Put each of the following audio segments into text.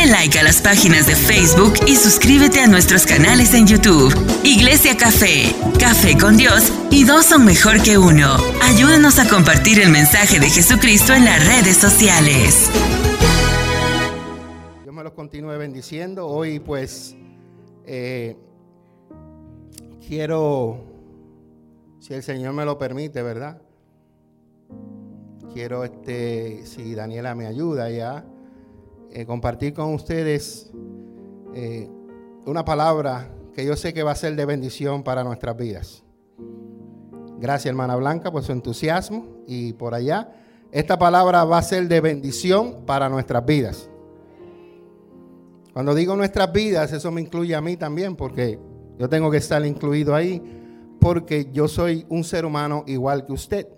Dale like a las páginas de Facebook y suscríbete a nuestros canales en YouTube. Iglesia Café, Café con Dios y dos son mejor que uno. Ayúdanos a compartir el mensaje de Jesucristo en las redes sociales. Dios me los continúe bendiciendo. Hoy pues eh, quiero, si el Señor me lo permite, ¿verdad? Quiero, este, si Daniela me ayuda ya, eh, compartir con ustedes eh, una palabra que yo sé que va a ser de bendición para nuestras vidas. Gracias, hermana Blanca, por su entusiasmo y por allá. Esta palabra va a ser de bendición para nuestras vidas. Cuando digo nuestras vidas, eso me incluye a mí también, porque yo tengo que estar incluido ahí, porque yo soy un ser humano igual que usted.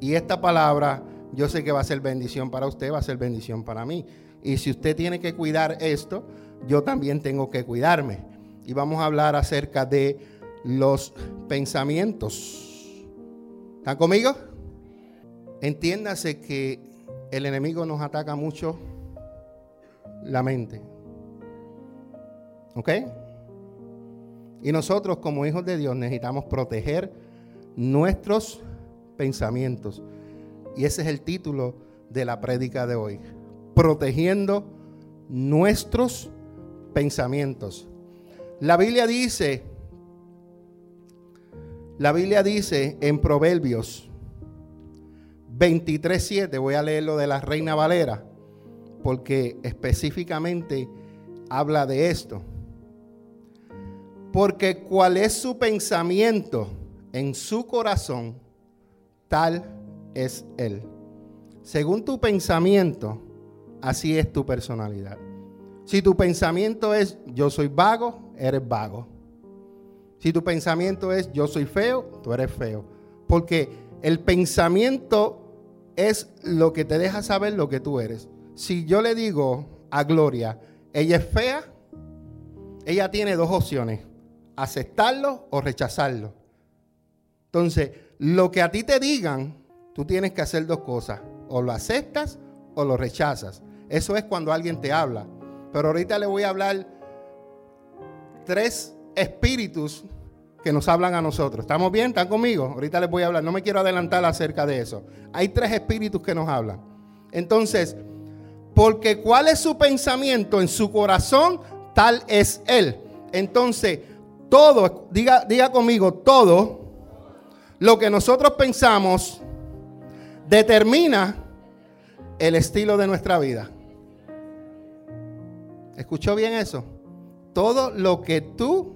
Y esta palabra yo sé que va a ser bendición para usted, va a ser bendición para mí. Y si usted tiene que cuidar esto, yo también tengo que cuidarme. Y vamos a hablar acerca de los pensamientos. ¿Están conmigo? Entiéndase que el enemigo nos ataca mucho la mente. ¿Ok? Y nosotros como hijos de Dios necesitamos proteger nuestros pensamientos. Y ese es el título de la prédica de hoy. Protegiendo nuestros pensamientos. La Biblia dice, la Biblia dice en Proverbios 23.7, voy a leerlo de la Reina Valera, porque específicamente habla de esto. Porque cuál es su pensamiento en su corazón, tal es Él. Según tu pensamiento, así es tu personalidad. Si tu pensamiento es yo soy vago, eres vago. Si tu pensamiento es yo soy feo, tú eres feo. Porque el pensamiento es lo que te deja saber lo que tú eres. Si yo le digo a Gloria, ella es fea, ella tiene dos opciones, aceptarlo o rechazarlo. Entonces, lo que a ti te digan, tú tienes que hacer dos cosas. O lo aceptas o lo rechazas. Eso es cuando alguien te habla. Pero ahorita le voy a hablar tres espíritus que nos hablan a nosotros. ¿Estamos bien? ¿Están conmigo? Ahorita les voy a hablar. No me quiero adelantar acerca de eso. Hay tres espíritus que nos hablan. Entonces, porque cuál es su pensamiento en su corazón, tal es él. Entonces, todo, diga, diga conmigo, todo lo que nosotros pensamos determina el estilo de nuestra vida. ¿Escuchó bien eso? Todo lo que tú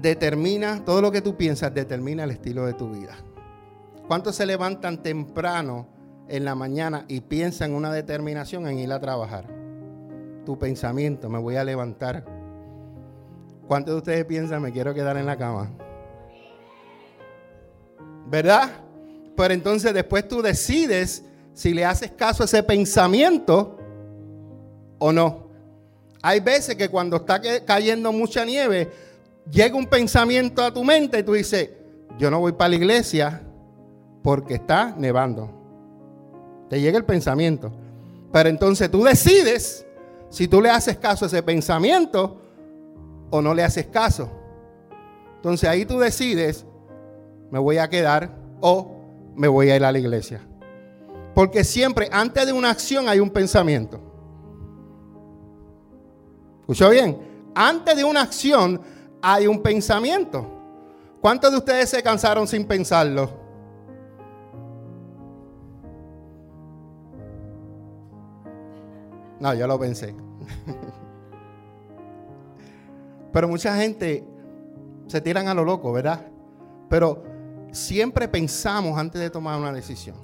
determina, todo lo que tú piensas determina el estilo de tu vida. ¿Cuántos se levantan temprano en la mañana y piensan una determinación en ir a trabajar? Tu pensamiento, me voy a levantar. ¿Cuántos de ustedes piensan, me quiero quedar en la cama? ¿verdad? Pero entonces después tú decides si le haces caso a ese pensamiento o no. Hay veces que cuando está cayendo mucha nieve, llega un pensamiento a tu mente y tú dices, yo no voy para la iglesia porque está nevando. Te llega el pensamiento. Pero entonces tú decides si tú le haces caso a ese pensamiento o no le haces caso. Entonces ahí tú decides me voy a quedar o me voy a ir a la iglesia. Porque siempre antes de una acción hay un pensamiento. ¿Escuchó bien? Antes de una acción hay un pensamiento. ¿Cuántos de ustedes se cansaron sin pensarlo? No, yo lo pensé. Pero mucha gente se tiran a lo loco, ¿verdad? Pero siempre pensamos antes de tomar una decisión.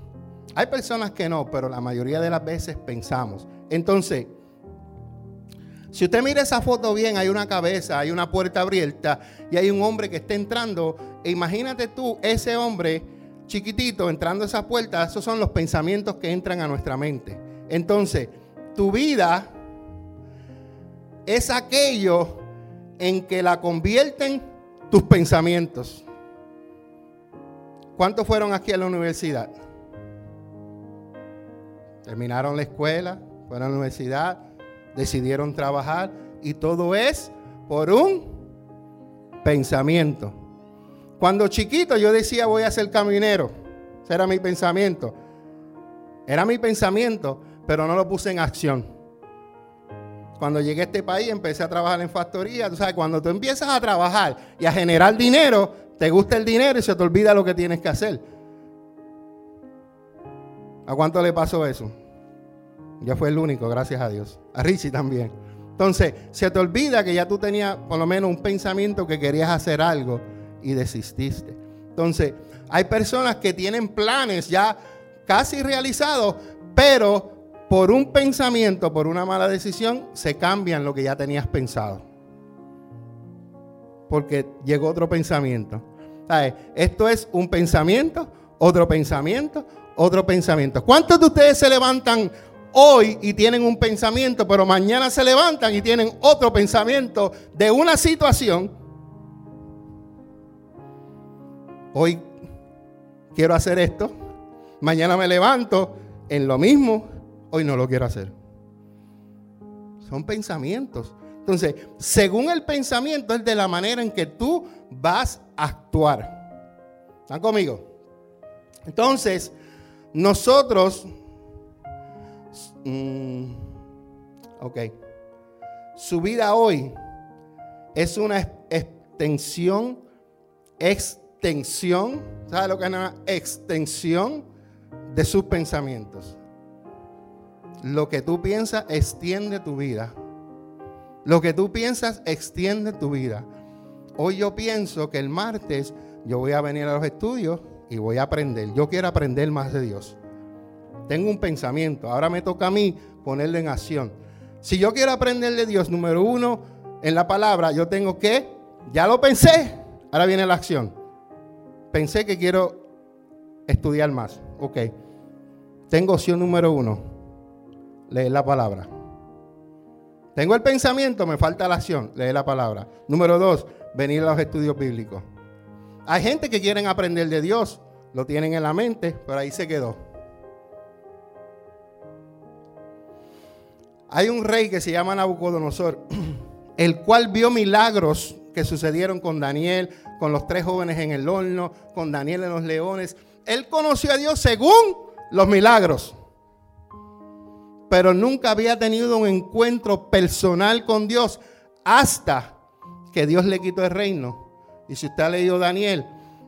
Hay personas que no, pero la mayoría de las veces pensamos. Entonces, si usted mira esa foto bien, hay una cabeza, hay una puerta abierta y hay un hombre que está entrando. E imagínate tú, ese hombre chiquitito entrando a esa puerta, esos son los pensamientos que entran a nuestra mente. Entonces, tu vida es aquello en que la convierten tus pensamientos. ¿Cuántos fueron aquí a la universidad? Terminaron la escuela, fueron a la universidad, decidieron trabajar y todo es por un pensamiento. Cuando chiquito yo decía voy a ser caminero, ese era mi pensamiento. Era mi pensamiento, pero no lo puse en acción. Cuando llegué a este país empecé a trabajar en factoría. Tú sabes, cuando tú empiezas a trabajar y a generar dinero, te gusta el dinero y se te olvida lo que tienes que hacer. ¿A cuánto le pasó eso? Ya fue el único, gracias a Dios. A Richie también. Entonces, se te olvida que ya tú tenías por lo menos un pensamiento que querías hacer algo y desististe. Entonces, hay personas que tienen planes ya casi realizados, pero por un pensamiento, por una mala decisión, se cambian lo que ya tenías pensado. Porque llegó otro pensamiento. Esto es un pensamiento, otro pensamiento, otro pensamiento. ¿Cuántos de ustedes se levantan hoy y tienen un pensamiento, pero mañana se levantan y tienen otro pensamiento de una situación? Hoy quiero hacer esto, mañana me levanto en lo mismo, hoy no lo quiero hacer. Son pensamientos. Entonces, según el pensamiento es de la manera en que tú vas a actuar. ¿Están conmigo? Entonces, nosotros, mm, ok, su vida hoy es una extensión, extensión, ¿sabe lo que es una extensión de sus pensamientos? Lo que tú piensas extiende tu vida. Lo que tú piensas extiende tu vida. Hoy yo pienso que el martes yo voy a venir a los estudios y voy a aprender. Yo quiero aprender más de Dios. Tengo un pensamiento. Ahora me toca a mí ponerlo en acción. Si yo quiero aprender de Dios, número uno, en la palabra, yo tengo que, ya lo pensé, ahora viene la acción. Pensé que quiero estudiar más. Ok. Tengo opción número uno, leer la palabra. Tengo el pensamiento, me falta la acción, leer la palabra. Número dos, venir a los estudios bíblicos. Hay gente que quieren aprender de Dios, lo tienen en la mente, pero ahí se quedó. Hay un rey que se llama Nabucodonosor, el cual vio milagros que sucedieron con Daniel, con los tres jóvenes en el horno, con Daniel en los leones. Él conoció a Dios según los milagros, pero nunca había tenido un encuentro personal con Dios hasta que Dios le quitó el reino y si usted ha leído Daniel,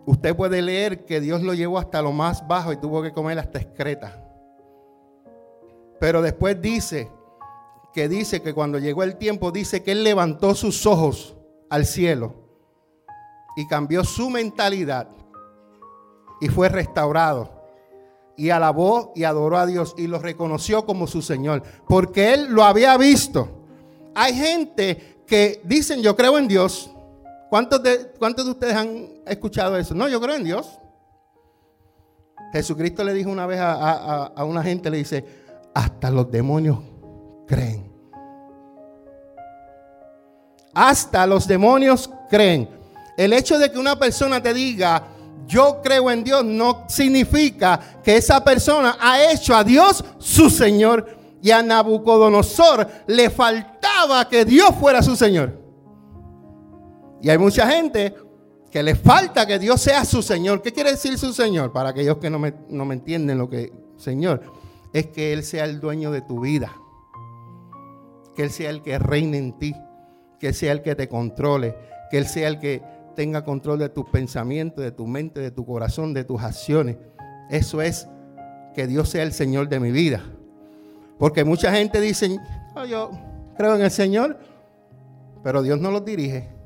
usted puede leer que Dios lo llevó hasta lo más bajo y tuvo que comer hasta excreta. Pero después dice que dice que cuando llegó el tiempo, dice que él levantó sus ojos al cielo y cambió su mentalidad y fue restaurado. Y alabó y adoró a Dios y lo reconoció como su Señor, porque él lo había visto. Hay gente que dicen, yo creo en Dios, ¿Cuántos de, ¿Cuántos de ustedes han escuchado eso? No, yo creo en Dios. Jesucristo le dijo una vez a, una gente, le dice, hasta los demonios creen. Hasta los demonios creen. El hecho de que una persona te diga, yo creo en Dios, no significa que esa persona ha hecho a Dios su Señor. Y a Nabucodonosor le faltaba que Dios fuera su Señor. Y hay mucha gente que le falta que Dios sea su Señor. ¿Qué quiere decir su Señor? Para aquellos que no me, no me entienden lo que Señor es que Él sea el dueño de tu vida. Que Él sea el que reine en ti. Que Él sea el que te controle. Que Él sea el que tenga control de tus pensamientos, de tu mente, de tu corazón, de tus acciones. Eso es que Dios sea el Señor de mi vida. Porque mucha gente dice, oh, yo creo en el Señor, pero Dios no los dirige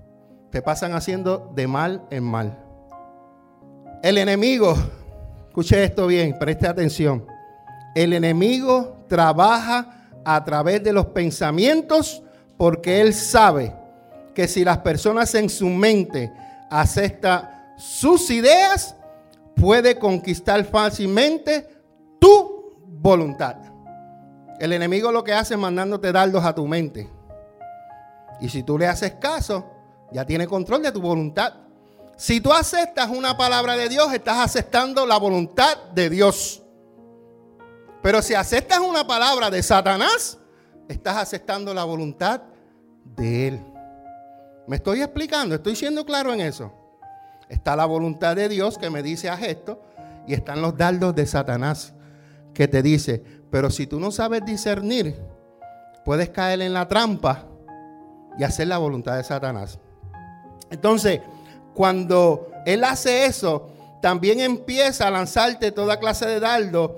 te pasan haciendo de mal en mal. El enemigo, escuche esto bien, preste atención. El enemigo trabaja a través de los pensamientos porque él sabe que si las personas en su mente aceptan sus ideas, puede conquistar fácilmente tu voluntad. El enemigo lo que hace es mandándote dardos a tu mente. Y si tú le haces caso, ya tiene control de tu voluntad. Si tú aceptas una palabra de Dios, estás aceptando la voluntad de Dios. Pero si aceptas una palabra de Satanás, estás aceptando la voluntad de Él. ¿Me estoy explicando? ¿Estoy siendo claro en eso? Está la voluntad de Dios que me dice haz esto y están los dardos de Satanás que te dice, pero si tú no sabes discernir, puedes caer en la trampa y hacer la voluntad de Satanás. Entonces, cuando Él hace eso, también empieza a lanzarte toda clase de dardos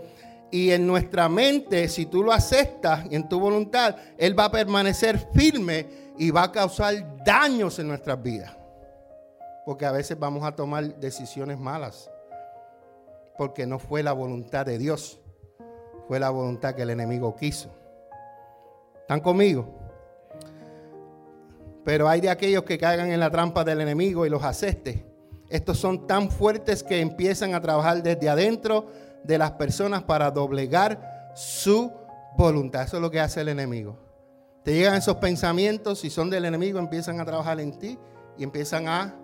y en nuestra mente, si tú lo aceptas en tu voluntad, Él va a permanecer firme y va a causar daños en nuestras vidas. Porque a veces vamos a tomar decisiones malas. Porque no fue la voluntad de Dios. Fue la voluntad que el enemigo quiso. ¿Están conmigo? Pero hay de aquellos que caigan en la trampa del enemigo y los acepte. Estos son tan fuertes que empiezan a trabajar desde adentro de las personas para doblegar su voluntad. Eso es lo que hace el enemigo. Te llegan esos pensamientos, si son del enemigo, empiezan a trabajar en ti y empiezan a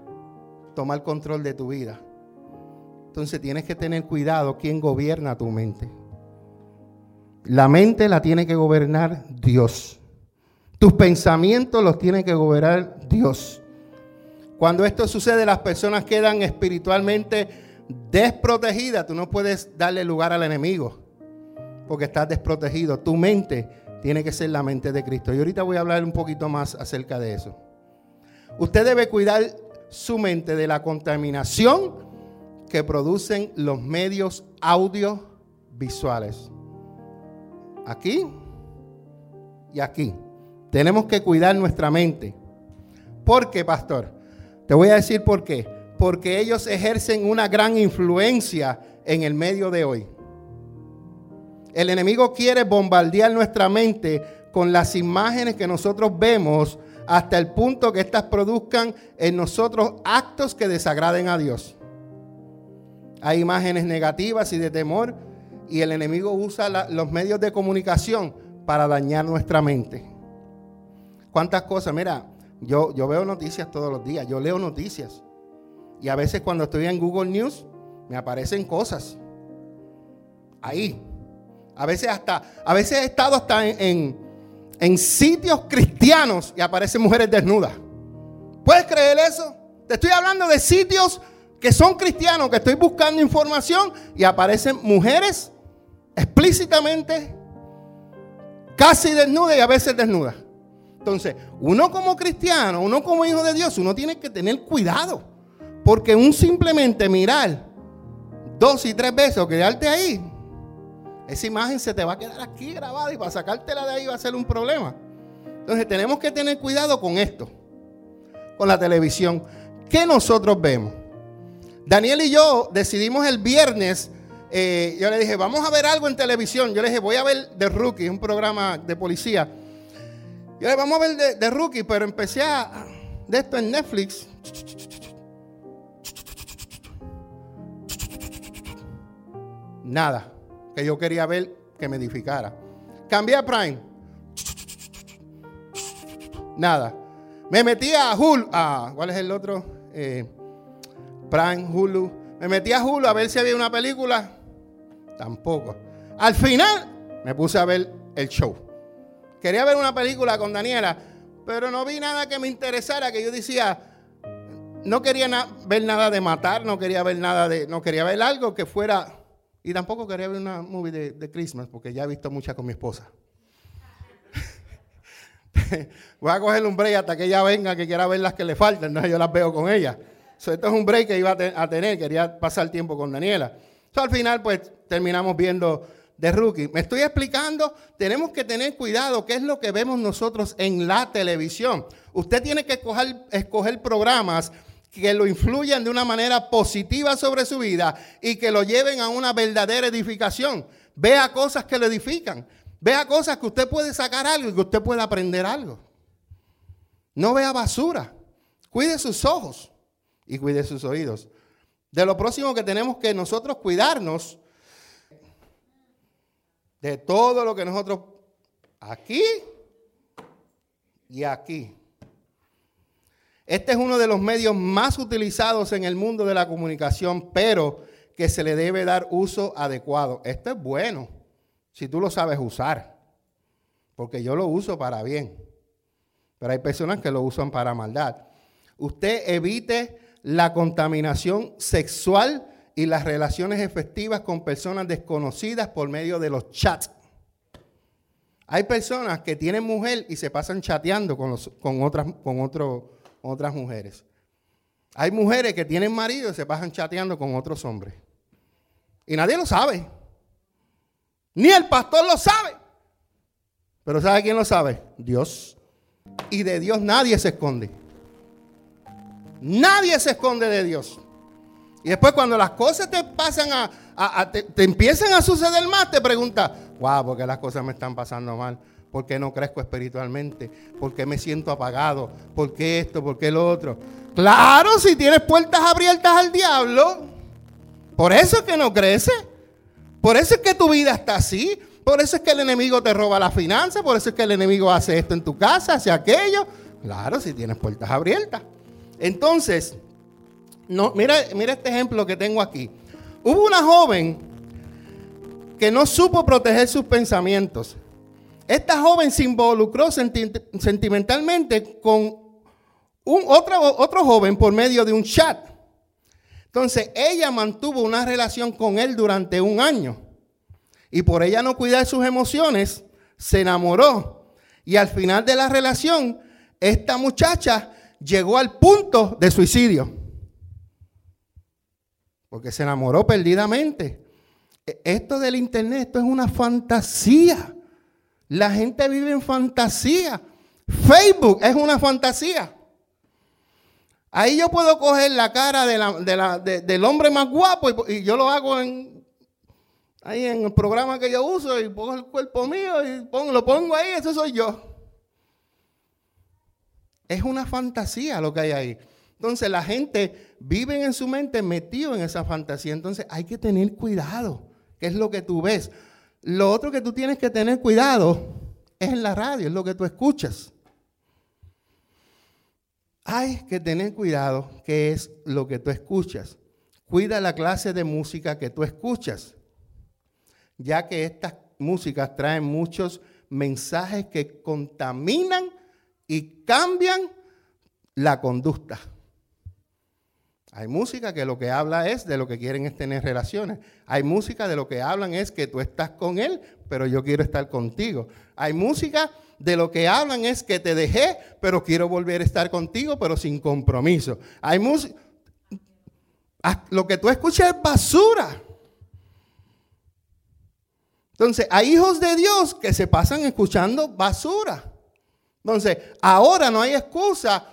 tomar control de tu vida. Entonces tienes que tener cuidado quién gobierna tu mente. La mente la tiene que gobernar Dios. Tus pensamientos los tiene que gobernar Dios. Cuando esto sucede, las personas quedan espiritualmente desprotegidas. Tú no puedes darle lugar al enemigo porque estás desprotegido. Tu mente tiene que ser la mente de Cristo. Y ahorita voy a hablar un poquito más acerca de eso. Usted debe cuidar su mente de la contaminación que producen los medios audiovisuales. Aquí y aquí. Tenemos que cuidar nuestra mente. ¿Por qué, pastor? Te voy a decir por qué. Porque ellos ejercen una gran influencia en el medio de hoy. El enemigo quiere bombardear nuestra mente con las imágenes que nosotros vemos hasta el punto que éstas produzcan en nosotros actos que desagraden a Dios. Hay imágenes negativas y de temor y el enemigo usa los medios de comunicación para dañar nuestra mente. ¿Cuántas cosas? Mira, yo, yo veo noticias todos los días, yo leo noticias. Y a veces cuando estoy en Google News me aparecen cosas. Ahí. A veces hasta, a veces he estado hasta en, en, sitios cristianos y aparecen mujeres desnudas. ¿Puedes creer eso? Te estoy hablando de sitios que son cristianos, que estoy buscando información y aparecen mujeres explícitamente casi desnudas y a veces desnudas. Entonces, uno como cristiano, uno como hijo de Dios, uno tiene que tener cuidado. Porque un simplemente mirar dos y tres veces o quedarte ahí, esa imagen se te va a quedar aquí grabada y para sacártela de ahí va a ser un problema. Entonces tenemos que tener cuidado con esto, con la televisión. ¿Qué nosotros vemos? Daniel y yo decidimos el viernes, eh, yo le dije, vamos a ver algo en televisión. Yo le dije, voy a ver The Rookie, un programa de policía. Yo le dije, vamos a ver The, Rookie, pero empecé a, de esto en Netflix. Nada que yo quería ver que me edificara. Cambié a Prime. Nada. Me metí a Hulu. Ah, ¿Cuál es el otro? Eh, Prime, Hulu. Me metí a Hulu a ver si había una película. Tampoco. Al final me puse a ver el show. Quería ver una película con Daniela, pero no vi nada que me interesara, que yo decía, no quería ver nada de matar, no quería ver nada de, no quería ver algo que fuera, y tampoco quería ver una movie de, Christmas, porque ya he visto muchas con mi esposa. Voy a coger un break hasta que ella venga, que quiera ver las que le faltan, no, yo las veo con ella. esto es un break que iba a, tener, quería pasar tiempo con Daniela. al final, pues terminamos viendo de rookie. Me estoy explicando, tenemos que tener cuidado qué es lo que vemos nosotros en la televisión. Usted tiene que escoger programas que lo influyan de una manera positiva sobre su vida y que lo lleven a una verdadera edificación. Vea cosas que lo edifican. Vea cosas que usted puede sacar algo y que usted pueda aprender algo. No vea basura. Cuide sus ojos y cuide sus oídos. De lo próximo que tenemos que nosotros cuidarnos de todo lo que nosotros aquí y aquí. Este es uno de los medios más utilizados en el mundo de la comunicación, pero que se le debe dar uso adecuado. Esto es bueno. si tú lo sabes usar. Porque yo lo uso para bien. Pero hay personas que lo usan para maldad. Usted evite la contaminación sexual y las relaciones efectivas con personas desconocidas por medio de los chats. Hay personas que tienen mujer y se pasan chateando con, con, otras, con otras mujeres. Hay mujeres que tienen marido y se pasan chateando con otros hombres. Y nadie lo sabe. Ni el pastor lo sabe. Pero ¿sabe quién lo sabe? Dios. Y de Dios nadie se esconde. Nadie se esconde de Dios. Y después cuando las cosas te pasan a, te, empiezan a suceder más, te preguntas, wow, ¿por qué las cosas me están pasando mal? ¿Por qué no crezco espiritualmente? ¿Por qué me siento apagado? ¿Por qué esto? ¿Por qué lo otro? Claro, si tienes puertas abiertas al diablo. Por eso es que no crece. Por eso es que tu vida está así. Por eso es que el enemigo te roba la finanza. Por eso es que el enemigo hace esto en tu casa, hace aquello. Claro, si tienes puertas abiertas. Entonces, mira este ejemplo que tengo aquí. Hubo una joven que no supo proteger sus pensamientos. Esta joven se involucró sentimentalmente con un otro, otro joven por medio de un chat. Entonces ella mantuvo una relación con él durante un año. Y por ella no cuidar sus emociones, se enamoró. Y al final de la relación, esta muchacha llegó al punto de suicidio. Porque se enamoró perdidamente. E, esto del internet, esto es una fantasía. La gente vive en fantasía. Facebook es una fantasía. Ahí yo puedo coger la cara del hombre más guapo y, yo lo hago en, ahí en el programa que yo uso y pongo el cuerpo mío y lo pongo ahí, eso soy yo. Es una fantasía lo que hay ahí. Entonces la gente vive en su mente metido en esa fantasía. Entonces hay que tener cuidado. ¿Qué es lo que tú ves? Lo otro que tú tienes que tener cuidado es en la radio, es lo que tú escuchas. Hay que tener cuidado qué es lo que tú escuchas. Cuida la clase de música que tú escuchas, ya que estas músicas traen muchos mensajes que contaminan y cambian la conducta. Hay música que lo que habla es de lo que quieren es tener relaciones. Hay música de lo que hablan es que tú estás con él, pero yo quiero estar contigo. Hay música de lo que hablan es que te dejé, pero quiero volver a estar contigo, pero sin compromiso. Hay música. Lo que tú escuchas es basura. Entonces, hay hijos de Dios que se pasan escuchando basura. Entonces, ahora no hay excusa.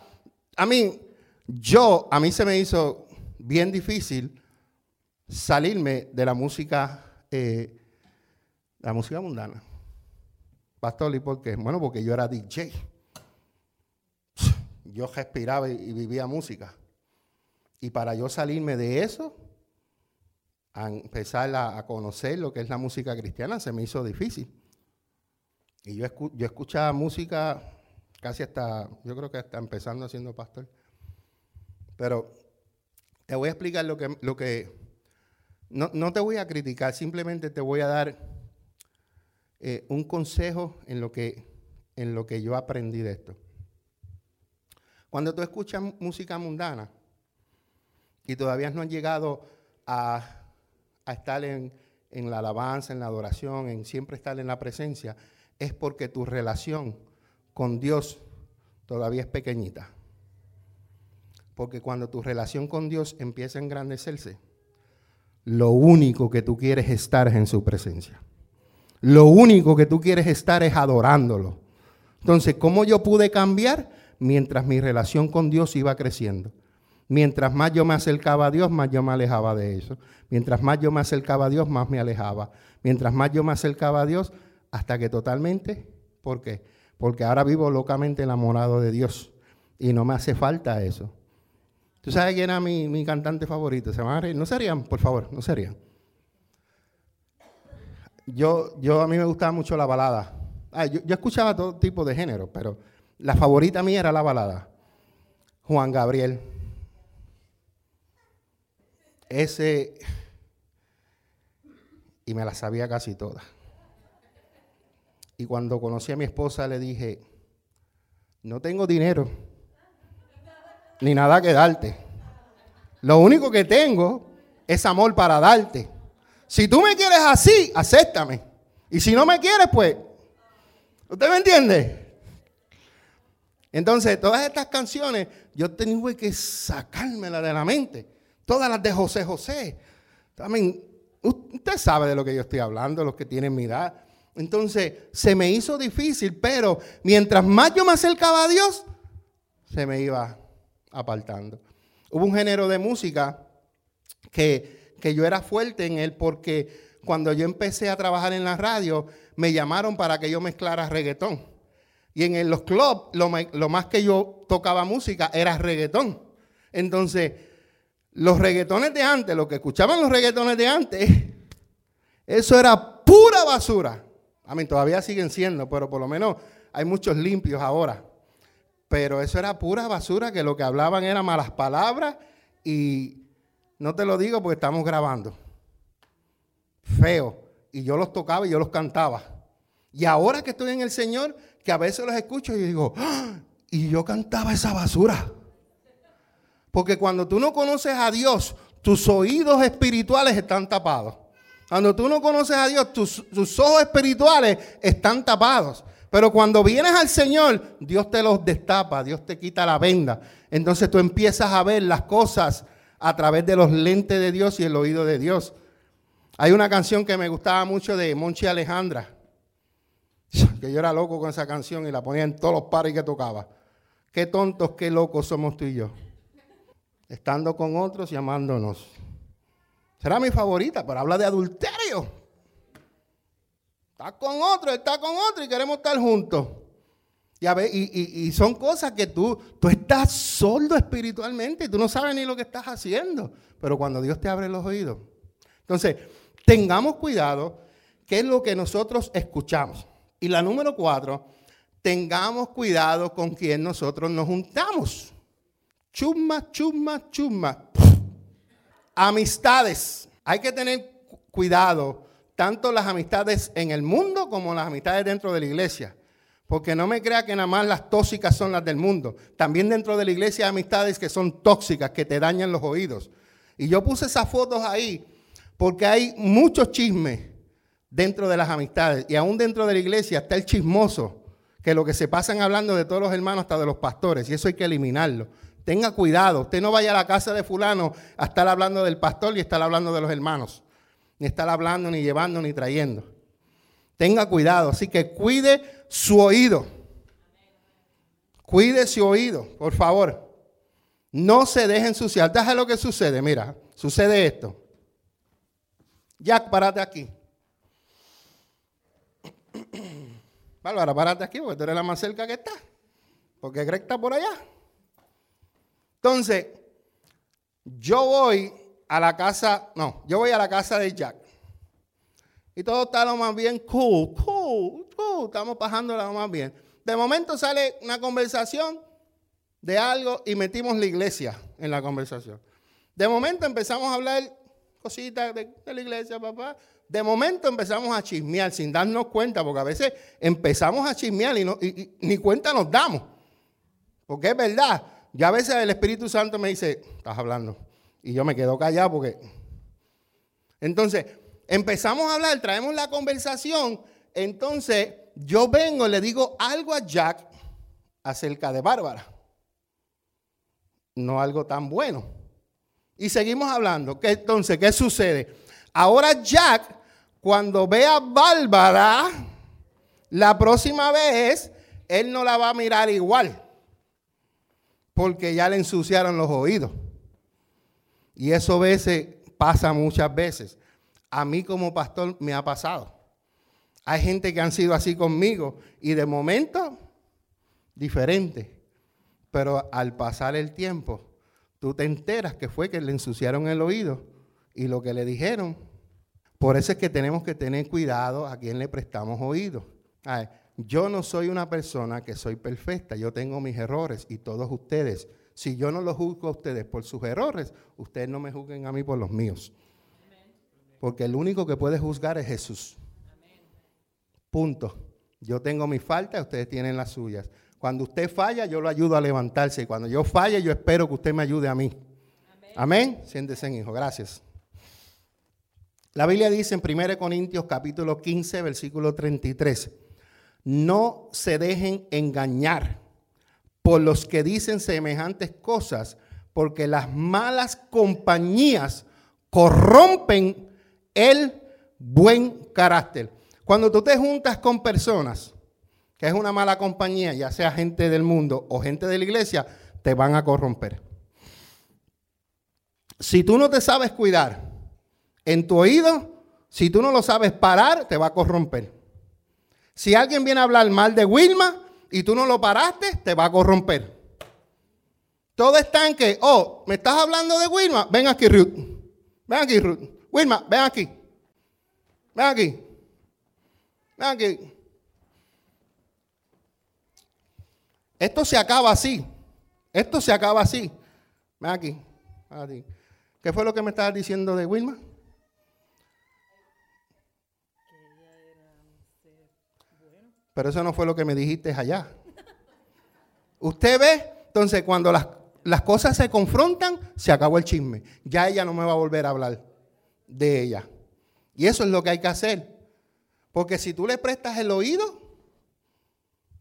A mí, yo, a mí se me hizo bien difícil salirme de la música, eh, la música mundana. Pastor, ¿y por qué? Bueno, porque yo era DJ. Yo respiraba y vivía música. Y para yo salirme de eso, a empezar a, conocer lo que es la música cristiana, se me hizo difícil. Y yo, yo escuchaba música casi hasta, yo creo que hasta empezando siendo pastor. Pero te voy a explicar lo que, lo que no, te voy a criticar, simplemente te voy a dar eh, un consejo en lo, que, en lo que yo aprendí de esto. Cuando tú escuchas música mundana y todavía no has llegado a, estar en, en la alabanza, en la adoración, en siempre estar en la presencia, es porque tu relación con Dios todavía es pequeñita. Porque cuando tu relación con Dios empieza a engrandecerse, lo único que tú quieres estar es en su presencia. Lo único que tú quieres estar es adorándolo. Entonces, ¿cómo yo pude cambiar? Mientras mi relación con Dios iba creciendo. Mientras más yo me acercaba a Dios, más yo me alejaba de eso. Mientras más yo me acercaba a Dios, más me alejaba. Mientras más yo me acercaba a Dios, hasta que totalmente, ¿por qué? Porque ahora vivo locamente enamorado de Dios y no me hace falta eso. ¿Tú sabes quién era mi, cantante favorito? ¿Se? No serían, por favor, no serían. Yo, yo a mí me gustaba mucho la balada. Ah, yo, escuchaba todo tipo de género, pero la favorita mía era la balada. Juan Gabriel. Ese. Y me la sabía casi toda. Y cuando conocí a mi esposa le dije, no tengo dinero, ni nada que darte. Lo único que tengo es amor para darte. Si tú me quieres así, acéptame. Y si no me quieres, pues, ¿usted me entiende? Entonces, todas estas canciones, yo tengo que sacármelas de la mente. Todas las de José José. También, usted sabe de lo que yo estoy hablando, los que tienen mi edad. Entonces, se me hizo difícil, pero mientras más yo me acercaba a Dios, se me iba apartando. Hubo un género de música que, que yo era fuerte en él porque cuando yo empecé a trabajar en la radio, me llamaron para que yo mezclara reggaetón. Y en los clubs, lo, más que yo tocaba música era reggaetón. Entonces, los reggaetones de antes, lo que escuchaban los reggaetones de antes, eso era pura basura. A mí todavía siguen siendo, pero por lo menos hay muchos limpios ahora. Pero eso era pura basura, que lo que hablaban eran malas palabras y no te lo digo porque estamos grabando. Feo. Y yo los tocaba y yo los cantaba. Y ahora que estoy en el Señor, que a veces los escucho y digo, ¡Ah! y yo cantaba esa basura. Porque cuando tú no conoces a Dios, tus oídos espirituales están tapados. Cuando tú no conoces a Dios, tus, tus, ojos espirituales están tapados. Pero cuando vienes al Señor, Dios te los destapa, Dios te quita la venda. Entonces tú empiezas a ver las cosas a través de los lentes de Dios y el oído de Dios. Hay una canción que me gustaba mucho de Monchi Alejandra que yo era loco con esa canción y la ponía en todos los pares que tocaba. Qué tontos, qué locos somos tú y yo. Estando con otros y amándonos. Será mi favorita, pero habla de adulterio. Está con otro, está con otro y queremos estar juntos. Y, y, son cosas que tú, tú estás sordo espiritualmente y tú no sabes ni lo que estás haciendo. Pero cuando Dios te abre los oídos. Entonces, tengamos cuidado qué es lo que nosotros escuchamos. Y la número cuatro, tengamos cuidado con quien nosotros nos juntamos. Chuma, chuma, chuma. Amistades. Hay que tener cuidado, tanto las amistades en el mundo como las amistades dentro de la iglesia. Porque no me crea que nada más las tóxicas son las del mundo. También dentro de la iglesia hay amistades que son tóxicas, que te dañan los oídos. Y yo puse esas fotos ahí porque hay muchos chismes dentro de las amistades y aún dentro de la iglesia está el chismoso, que lo que se pasan hablando de todos los hermanos hasta de los pastores, y eso hay que eliminarlo. Tenga cuidado, usted no vaya a la casa de fulano a estar hablando del pastor y estar hablando de los hermanos, ni estar hablando, ni llevando, ni trayendo. Tenga cuidado, así que cuide su oído. Cuide su oído, por favor. No se deje ensuciar. Deja lo que sucede, mira, sucede esto. Jack, párate aquí. Bárbara, párate aquí porque tú eres la más cerca que está. Porque Greg está por allá. Entonces, yo voy a la casa, no, yo voy a la casa de Jack. Y todo está lo más bien cool, cool, cool. Estamos pasando lo más bien. De momento sale una conversación de algo y metimos la iglesia en la conversación. De momento empezamos a hablar cositas de la iglesia, papá de momento empezamos a chismear sin darnos cuenta, porque a veces empezamos a chismear y, ni cuenta nos damos. Porque es verdad, ya a veces el Espíritu Santo me dice, estás hablando. Y yo me quedo callado porque... Entonces, empezamos a hablar, traemos la conversación. Entonces, yo vengo, le digo algo a Jack acerca de Bárbara. No algo tan bueno. Y seguimos hablando. ¿Qué, entonces, ¿qué sucede? Ahora Jack, cuando vea a Bárbara, la próxima vez, él no la va a mirar igual. Porque ya le ensuciaron los oídos. Y eso a veces pasa muchas veces. A mí como pastor me ha pasado. Hay gente que han sido así conmigo y de momento diferente. Pero al pasar el tiempo, tú te enteras que fue que le ensuciaron el oído y lo que le dijeron. Por eso es que tenemos que tener cuidado a quien le prestamos oído. yo no soy una persona que soy perfecta, yo tengo mis errores y todos ustedes. Si yo no los juzgo a ustedes por sus errores, ustedes no me juzguen a mí por los míos. Porque el único que puede juzgar es Jesús. Punto. Yo tengo mis faltas, ustedes tienen las suyas. Cuando usted falla, yo lo ayudo a levantarse. Y cuando yo falle, yo espero que usted me ayude a mí. Amén. Siéntese, hijo. Gracias. La Biblia dice en 1 Corintios capítulo 15, versículo 33, no se dejen engañar por los que dicen semejantes cosas, porque las malas compañías corrompen el buen carácter. Cuando tú te juntas con personas que es una mala compañía, ya sea gente del mundo o gente de la iglesia, te van a corromper. Si tú no te sabes cuidar en tu oído, si tú no lo sabes parar, te va a corromper. Si alguien viene a hablar mal de Wilma y tú no lo paraste, te va a corromper. Todo está en que, oh, ¿me estás hablando de Wilma? Ven aquí, Ruth. Ven aquí, Ruth. Wilma, ven aquí. Ven aquí. Ven aquí. Esto se acaba así. Esto se acaba así. Ven aquí. Ven aquí. ¿Qué fue lo que me estabas diciendo de Wilma? Pero eso no fue lo que me dijiste allá. Usted ve, entonces cuando las, las cosas se confrontan, se acabó el chisme. Ya ella no me va a volver a hablar de ella. Y eso es lo que hay que hacer. Porque si tú le prestas el oído,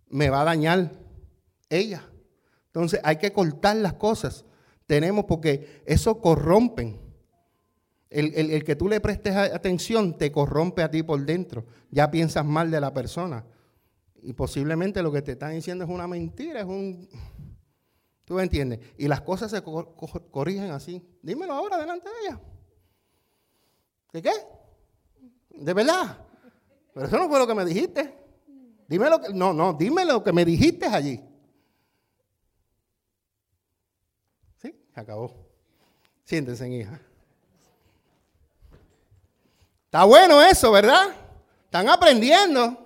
me va a dañar ella. Entonces hay que cortar las cosas. Tenemos porque eso corrompen. El, que tú le prestes atención te corrompe a ti por dentro. Ya piensas mal de la persona. Y posiblemente lo que te están diciendo es una mentira, es un... ¿Tú me entiendes? Y las cosas se corrigen así. Dímelo ahora delante de ella. ¿De qué? ¿De verdad? Pero eso no fue lo que me dijiste. Dime lo que, no, no, dime lo que me dijiste allí. ¿Sí? Acabó. Siéntense, hija. Está bueno eso, ¿verdad? Están aprendiendo.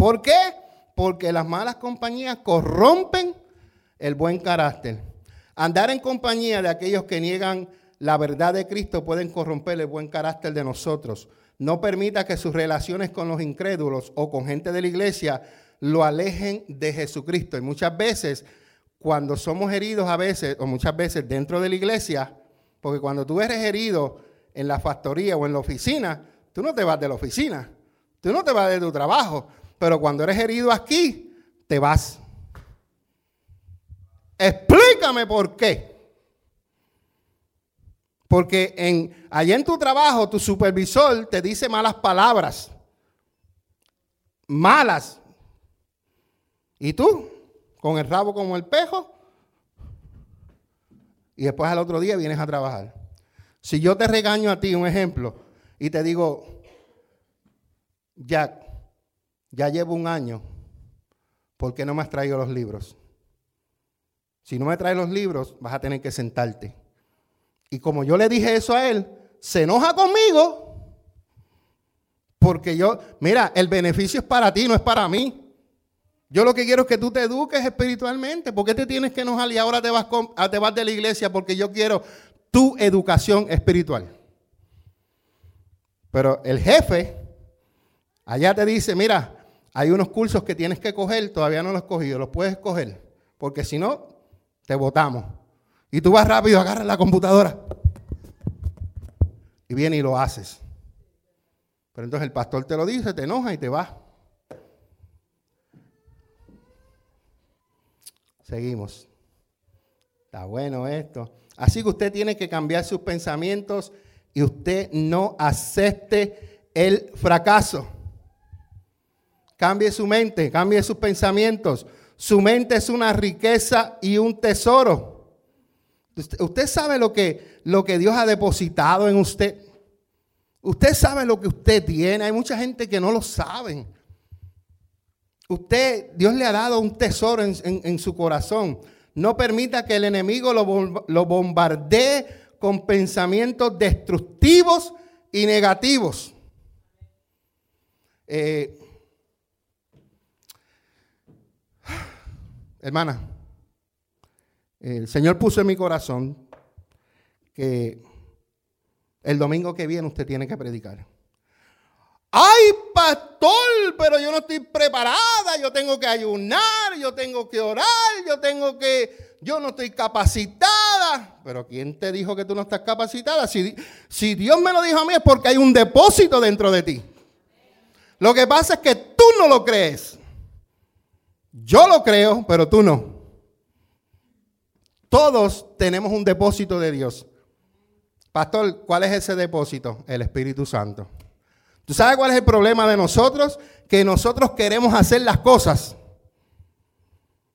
¿Por qué? Porque las malas compañías corrompen el buen carácter. Andar en compañía de aquellos que niegan la verdad de Cristo pueden corromper el buen carácter de nosotros. No permita que sus relaciones con los incrédulos o con gente de la iglesia lo alejen de Jesucristo. Y muchas veces, cuando somos heridos a veces, o muchas veces dentro de la iglesia, porque cuando tú eres herido en la factoría o en la oficina, tú no te vas de la oficina, tú no te vas de tu trabajo, pero cuando eres herido aquí, te vas. Explícame por qué. Porque en, allá en tu trabajo, tu supervisor te dice malas palabras. Malas. ¿Y tú? Con el rabo como el pejo. Y después al otro día vienes a trabajar. Si yo te regaño a ti, un ejemplo, y te digo, Jack, ya llevo un año, ¿por qué no me has traído los libros? Si no me traes los libros, vas a tener que sentarte. Y como yo le dije eso a él, se enoja conmigo. Porque yo, mira, el beneficio es para ti, no es para mí. Yo lo que quiero es que tú te eduques espiritualmente. ¿Por qué te tienes que enojar y ahora te vas, te vas de la iglesia? Porque yo quiero tu educación espiritual. Pero el jefe allá te dice, mira, hay unos cursos que tienes que coger, todavía no los has cogido, los puedes coger, porque si no, te votamos. Y tú vas rápido, agarras la computadora y viene y lo haces. Pero entonces el pastor te lo dice, te enoja y te va. Seguimos. Está bueno esto. Así que usted tiene que cambiar sus pensamientos y usted no acepte el fracaso. Cambie su mente, cambie sus pensamientos. Su mente es una riqueza y un tesoro. Usted sabe lo que, lo que Dios ha depositado en usted. Usted sabe lo que usted tiene. Hay mucha gente que no lo sabe. Usted, Dios le ha dado un tesoro en, su corazón. No permita que el enemigo lo, lo bombardee con pensamientos destructivos y negativos. Eh, Hermana, el Señor puso en mi corazón que el domingo que viene usted tiene que predicar. Ay, pastor, pero yo no estoy preparada, yo tengo que ayunar, yo tengo que orar, yo tengo que, yo no estoy capacitada. Pero ¿quién te dijo que tú no estás capacitada? Si, si Dios me lo dijo a mí es porque hay un depósito dentro de ti. Lo que pasa es que tú no lo crees. Yo lo creo, pero tú no. Todos tenemos un depósito de Dios. Pastor, ¿cuál es ese depósito? El Espíritu Santo. ¿Tú sabes cuál es el problema de nosotros? Que nosotros queremos hacer las cosas.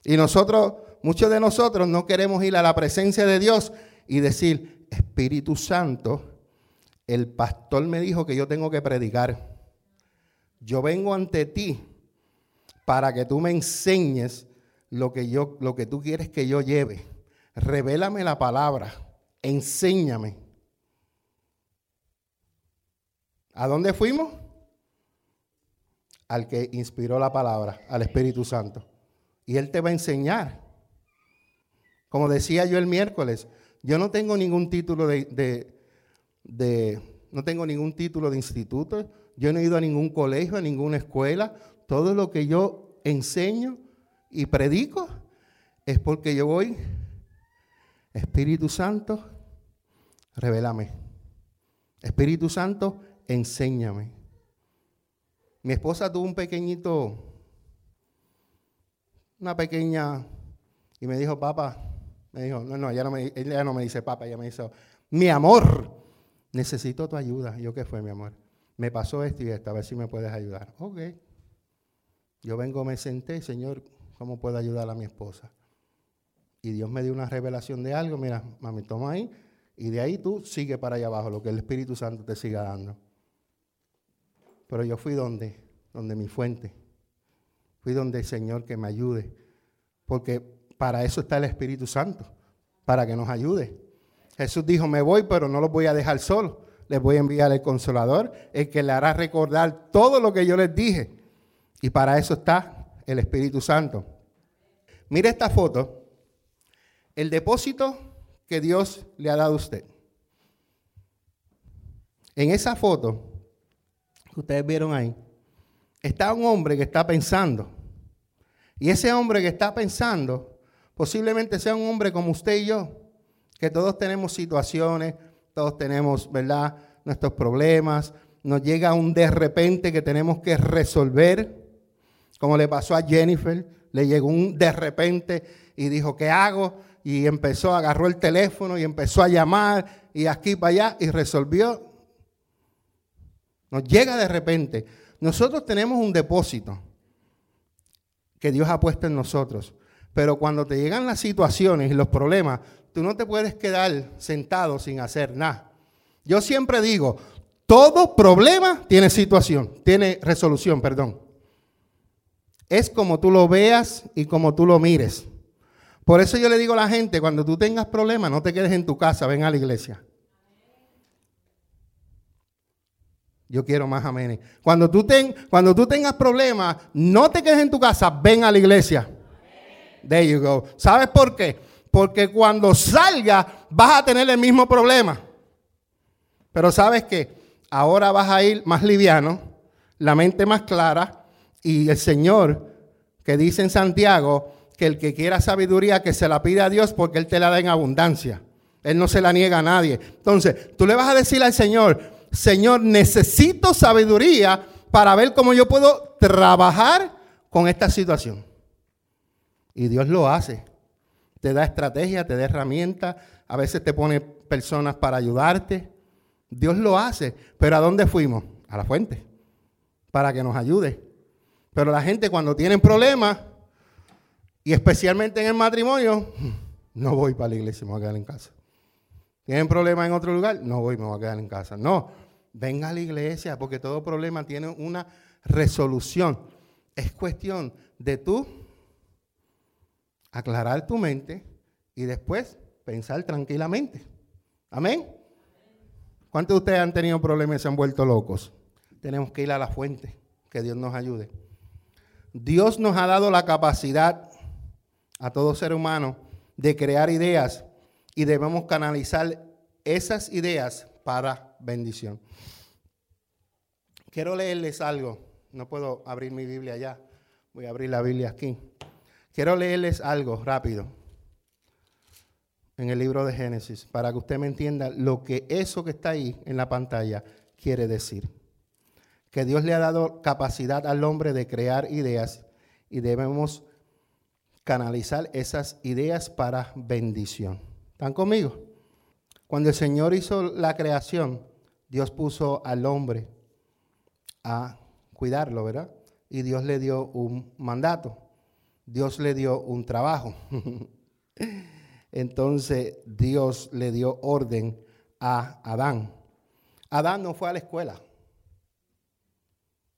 Y nosotros, muchos de nosotros no queremos ir a la presencia de Dios y decir, Espíritu Santo, el pastor me dijo que yo tengo que predicar. Yo vengo ante ti para que tú me enseñes lo que, yo, lo que tú quieres que yo lleve. Revélame la palabra, enséñame. ¿A dónde fuimos? Al que inspiró la palabra, al Espíritu Santo. Y Él te va a enseñar. Como decía yo el miércoles, yo no tengo ningún título de, de, no tengo ningún título de instituto, yo no he ido a ningún colegio, a ninguna escuela. Todo lo que yo enseño y predico es porque yo voy, Espíritu Santo, revélame. Espíritu Santo, enséñame. Mi esposa tuvo un pequeñito, una pequeña, y me dijo, papá, me dijo, no, no, ella no me, ella no me dice papá, ella me dice, mi amor, necesito tu ayuda. Yo, ¿qué fue, mi amor? Me pasó esto y esto, a ver si me puedes ayudar. Ok. Yo vengo, me senté, Señor, ¿cómo puedo ayudar a mi esposa? Y Dios me dio una revelación de algo, mira, mami, toma ahí, y de ahí tú sigue para allá abajo, lo que el Espíritu Santo te siga dando. Pero yo fui donde, donde mi fuente. Fui donde el Señor que me ayude. Porque para eso está el Espíritu Santo, para que nos ayude. Jesús dijo, me voy, pero no los voy a dejar solos. Les voy a enviar el consolador, el que le hará recordar todo lo que yo les dije. Y para eso está el Espíritu Santo. Mire esta foto. El depósito que Dios le ha dado a usted. En esa foto ustedes vieron ahí, está un hombre que está pensando. Y ese hombre que está pensando posiblemente sea un hombre como usted y yo, que todos tenemos situaciones, todos tenemos, ¿verdad?, nuestros problemas. Nos llega un de repente que tenemos que resolver, como le pasó a Jennifer, le llegó un de repente y dijo, ¿qué hago? Y empezó, agarró el teléfono y empezó a llamar y aquí para allá y resolvió nos llega de repente. Nosotros tenemos un depósito que Dios ha puesto en nosotros. Pero cuando te llegan las situaciones y los problemas, tú no te puedes quedar sentado sin hacer nada. Yo siempre digo, todo problema tiene situación, tiene resolución, perdón. Es como tú lo veas y como tú lo mires. Por eso yo le digo a la gente, cuando tú tengas problemas, no te quedes en tu casa, ven a la iglesia. Yo quiero más amenes. Cuando tú, ten, cuando tú tengas problemas, no te quedes en tu casa, ven a la iglesia. There you go. ¿Sabes por qué? Porque cuando salga vas a tener el mismo problema. Pero sabes que ahora vas a ir más liviano, la mente más clara y el Señor que dice en Santiago que el que quiera sabiduría que se la pide a Dios porque Él te la da en abundancia. Él no se la niega a nadie. Entonces, tú le vas a decir al Señor, Señor, necesito sabiduría para ver cómo yo puedo trabajar con esta situación. Y Dios lo hace. Te da estrategia, te da herramientas, a veces te pone personas para ayudarte. Dios lo hace. Pero ¿a dónde fuimos? A la fuente, para que nos ayude. Pero la gente cuando tienen problemas, y especialmente en el matrimonio, no voy para la iglesia, me voy a quedar en casa. ¿Tienen problemas en otro lugar? No voy, me voy a quedar en casa. No, venga a la iglesia, porque todo problema tiene una resolución. Es cuestión de tú aclarar tu mente y después pensar tranquilamente. Amén. ¿Cuántos de ustedes han tenido problemas y se han vuelto locos? Tenemos que ir a la fuente, que Dios nos ayude. Dios nos ha dado la capacidad a todo ser humano de crear ideas y debemos canalizar esas ideas para bendición. quiero leerles algo. No puedo abrir mi Biblia ya. Voy a abrir la Biblia aquí. Quiero leerles algo rápido en el libro de Génesis para que usted me entienda lo que eso que está ahí en la pantalla quiere decir. Que Dios le ha dado capacidad al hombre de crear ideas y debemos canalizar esas ideas para bendición. ¿Están conmigo? Cuando el Señor hizo la creación, Dios puso al hombre a cuidarlo, ¿verdad? Y Dios le dio un mandato. Dios le dio un trabajo. Entonces Dios le dio orden a Adán. Adán no fue a la escuela.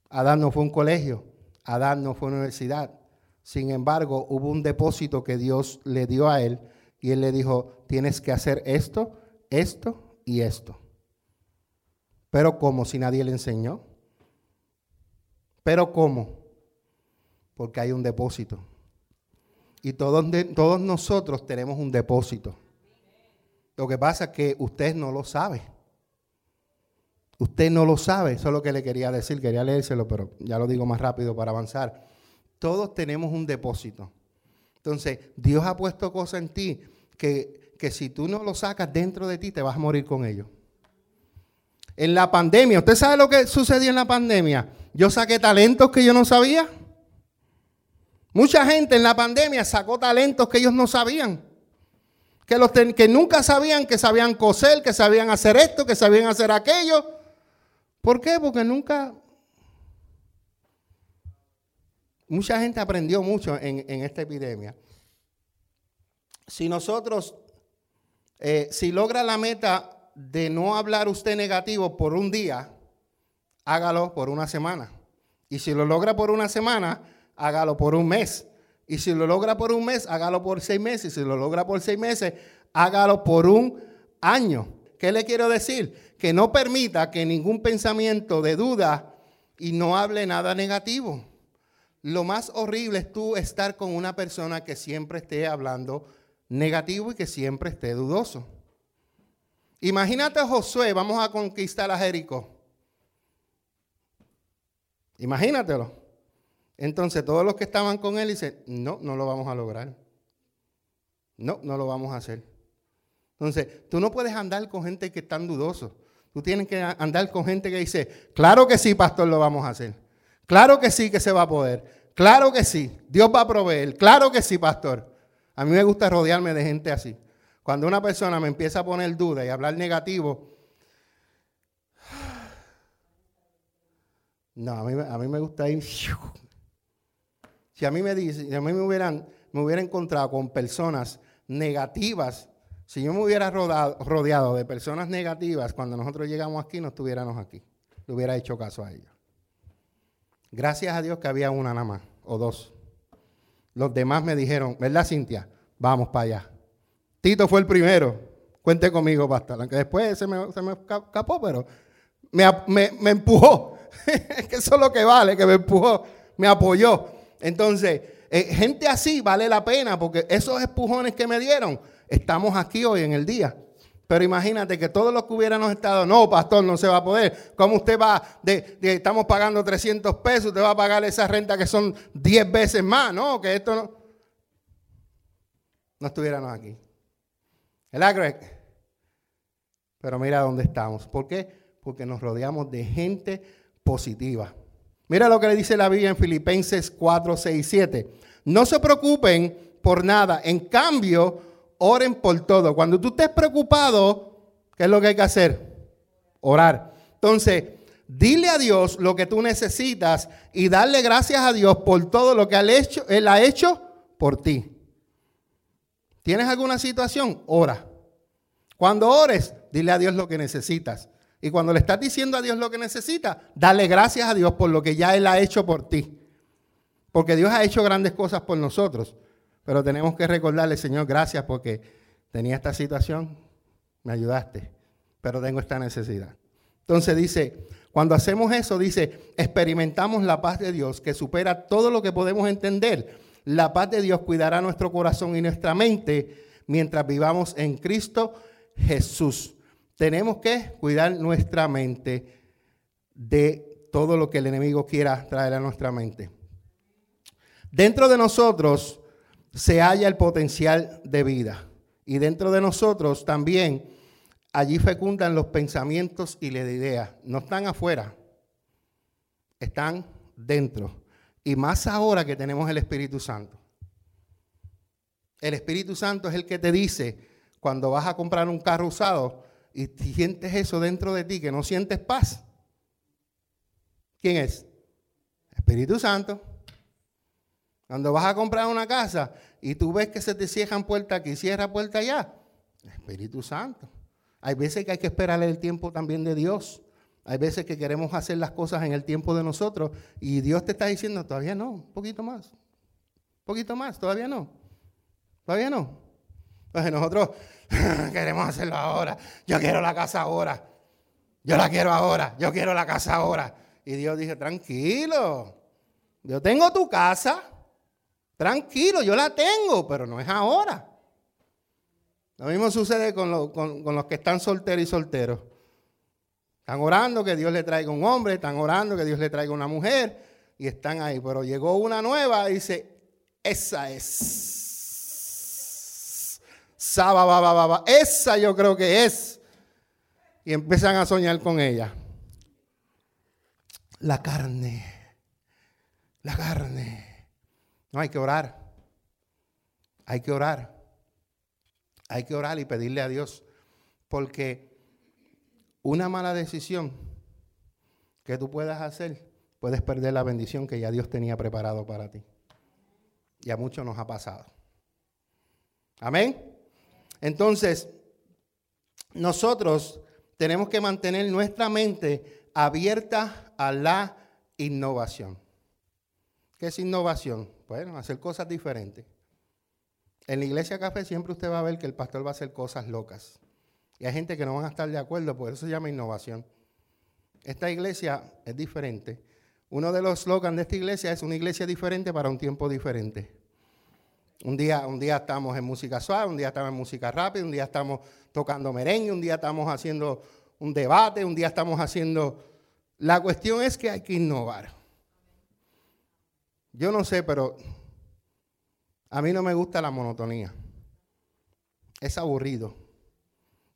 Adán no fue un colegio. Adán no fue una universidad. Sin embargo, hubo un depósito que Dios le dio a él y él le dijo, tienes que hacer esto, esto y esto. Pero ¿cómo? Si nadie le enseñó. Pero ¿cómo? Porque hay un depósito. Y todos, todos nosotros tenemos un depósito. Lo que pasa es que usted no lo sabe. Usted no lo sabe, eso es lo que le quería decir, quería leérselo, pero ya lo digo más rápido para avanzar. Todos tenemos un depósito. Entonces, Dios ha puesto cosas en ti que, que si tú no lo sacas dentro de ti, te vas a morir con ellos. En la pandemia, ¿usted sabe lo que sucedió en la pandemia? Yo saqué talentos que yo no sabía. Mucha gente en la pandemia sacó talentos que ellos no sabían. Que, los que nunca sabían que sabían coser, que sabían hacer esto, que sabían hacer aquello. ¿Por qué? Porque nunca... Mucha gente aprendió mucho en, esta epidemia. Si nosotros, eh, si logra la meta de no hablar usted negativo por un día, hágalo por una semana. Y si lo logra por una semana, hágalo por un mes. Y si lo logra por un mes, hágalo por seis meses. Y si lo logra por seis meses, hágalo por un año. ¿Qué le quiero decir? Que no permita que ningún pensamiento de duda y no hable nada negativo. Lo más horrible es tú estar con una persona que siempre esté hablando negativo y que siempre esté dudoso. Imagínate a Josué, vamos a conquistar a Jericó. Imagínatelo. Entonces todos los que estaban con él dicen, no, no lo vamos a lograr. No, no lo vamos a hacer. Entonces, tú no puedes andar con gente que están dudosos. Tú tienes que andar con gente que dice, claro que sí, pastor, lo vamos a hacer. Claro que sí que se va a poder. Claro que sí, Dios va a proveer. Claro que sí, pastor. A mí me gusta rodearme de gente así. Cuando una persona me empieza a poner duda y hablar negativo, no, a mí, a mí me gusta ir si a mí me dicen, si a mí me hubieran, me hubiera encontrado con personas negativas, si yo me hubiera rodeado de personas negativas, cuando nosotros llegamos aquí, no estuviéramos aquí. Le hubiera hecho caso a ellos. Gracias a Dios que había una nada más, o dos. Los demás me dijeron, ¿verdad, Cintia? Vamos para allá. Tito fue el primero. Cuente conmigo, pastor. Aunque después se me, se me escapó, pero me, me, me empujó. que eso es lo que vale, que me empujó, me apoyó. Entonces, eh, gente así vale la pena porque esos empujones que me dieron, estamos aquí hoy en el día. Pero imagínate que todos los que hubiéramos estado, no, pastor, no se va a poder. ¿Cómo usted va? De, estamos pagando 300 pesos, usted va a pagar esa renta que son 10 veces más, ¿no? Que esto no. No estuviéramos aquí. ¿Verdad, Greg? Pero mira dónde estamos. ¿Por qué? Porque nos rodeamos de gente positiva. Mira lo que le dice la Biblia en Filipenses 4, 6, 7. No se preocupen por nada. En cambio, oren por todo. Cuando tú estés preocupado, ¿qué es lo que hay que hacer? Orar. Entonces, dile a Dios lo que tú necesitas y darle gracias a Dios por todo lo que Él ha hecho por ti. ¿Tienes alguna situación? Ora. Cuando ores, dile a Dios lo que necesitas. Y cuando le estás diciendo a Dios lo que necesita, dale gracias a Dios por lo que ya Él ha hecho por ti. Porque Dios ha hecho grandes cosas por nosotros. Pero tenemos que recordarle, Señor, gracias porque tenía esta situación, me ayudaste, pero tengo esta necesidad. Entonces dice, cuando hacemos eso, dice, experimentamos la paz de Dios que supera todo lo que podemos entender. La paz de Dios cuidará nuestro corazón y nuestra mente mientras vivamos en Cristo Jesús tenemos que cuidar nuestra mente de todo lo que el enemigo quiera traer a nuestra mente. Dentro de nosotros se halla el potencial de vida. Y dentro de nosotros también allí fecundan los pensamientos y las ideas. No están afuera, están dentro. Y más ahora que tenemos el Espíritu Santo. El Espíritu Santo es el que te dice cuando vas a comprar un carro usado y sientes eso dentro de ti, que no sientes paz. ¿Quién es? Espíritu Santo. Cuando vas a comprar una casa y tú ves que se te cierran puertas aquí cierra puerta allá, Espíritu Santo. Hay veces que hay que esperar el tiempo también de Dios. Hay veces que queremos hacer las cosas en el tiempo de nosotros y Dios te está diciendo, todavía no, un poquito más, un poquito más, todavía no, todavía no. Entonces nosotros queremos hacerlo ahora, yo quiero la casa ahora, yo la quiero ahora, yo quiero la casa ahora. Y Dios dice, tranquilo, yo tengo tu casa, tranquilo, yo la tengo, pero no es ahora. Lo mismo sucede con, con los que están solteros y solteros. Están orando que Dios le traiga un hombre, están orando que Dios le traiga una mujer y están ahí. Pero llegó una nueva y dice, esa es. Saba, Esa yo creo que es. Y empiezan a soñar con ella. La carne. La carne. No hay que orar. Hay que orar. Hay que orar y pedirle a Dios. Porque una mala decisión que tú puedas hacer, puedes perder la bendición que ya Dios tenía preparado para ti. Y a muchos nos ha pasado. Amén. Entonces, nosotros tenemos que mantener nuestra mente abierta a la innovación. ¿Qué es innovación? Bueno, hacer cosas diferentes. En la iglesia café siempre usted va a ver que el pastor va a hacer cosas locas. Y hay gente que no van a estar de acuerdo, por eso se llama innovación. Esta iglesia es diferente. Uno de los slogans de esta iglesia es una iglesia diferente para un tiempo diferente. Un día, un día estamos en música suave, un día estamos en música rápida, un día estamos tocando merengue, un día estamos haciendo un debate, un día estamos haciendo... La cuestión es que hay que innovar. Yo no sé, pero a mí no me gusta la monotonía. Es aburrido.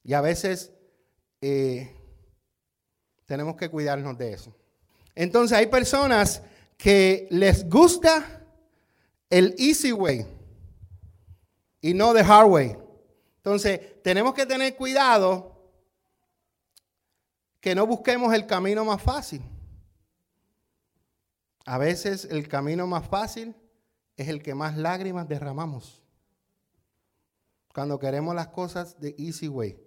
Y a veces eh, tenemos que cuidarnos de eso. Entonces hay personas que les gusta el easy way y no the hard way. Entonces tenemos que tener cuidado que no busquemos el camino más fácil. A veces el camino más fácil es el que más lágrimas derramamos. Cuando queremos las cosas de easy way.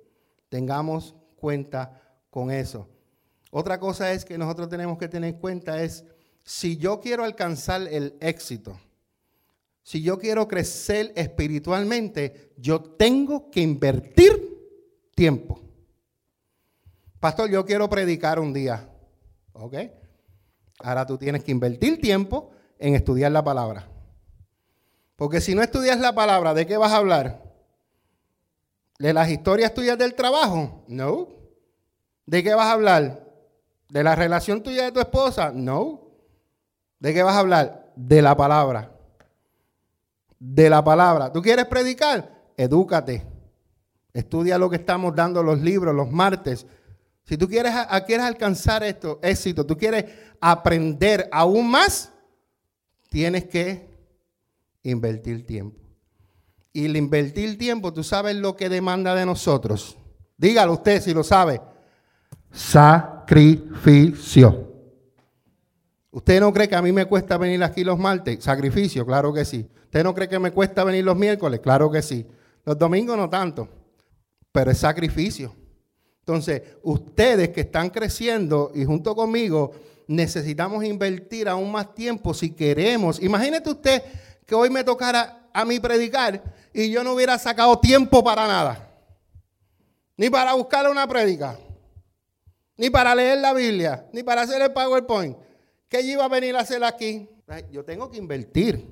Tengamos cuenta con eso. Otra cosa es que nosotros tenemos que tener cuenta es, si yo quiero alcanzar el éxito, si yo quiero crecer espiritualmente, yo tengo que invertir tiempo. Pastor, yo quiero predicar un día. ¿Ok? Ahora tú tienes que invertir tiempo en estudiar la palabra. Porque si no estudias la palabra, ¿de qué vas a hablar? ¿De las historias tuyas del trabajo? No. ¿De qué vas a hablar? ¿De la relación tuya de tu esposa? No. ¿De qué vas a hablar? De la palabra. De la palabra. ¿Tú quieres predicar? Edúcate. Estudia lo que estamos dando los libros los martes. Si tú quieres, quieres alcanzar esto, éxito, tú quieres aprender aún más, tienes que invertir tiempo y el invertir tiempo, tú sabes lo que demanda de nosotros. Dígalo usted si lo sabe. Sacrificio. ¿Usted no cree que a mí me cuesta venir aquí los martes? Sacrificio, claro que sí. ¿Usted no cree que me cuesta venir los miércoles? Claro que sí. Los domingos no tanto, pero es sacrificio. Entonces, ustedes que están creciendo y junto conmigo, necesitamos invertir aún más tiempo si queremos. Imagínate usted que hoy me tocara a mí predicar y yo no hubiera sacado tiempo para nada. Ni para buscar una prédica, ni para leer la Biblia, ni para hacer el PowerPoint. ¿Qué iba a venir a hacer aquí? Yo tengo que invertir.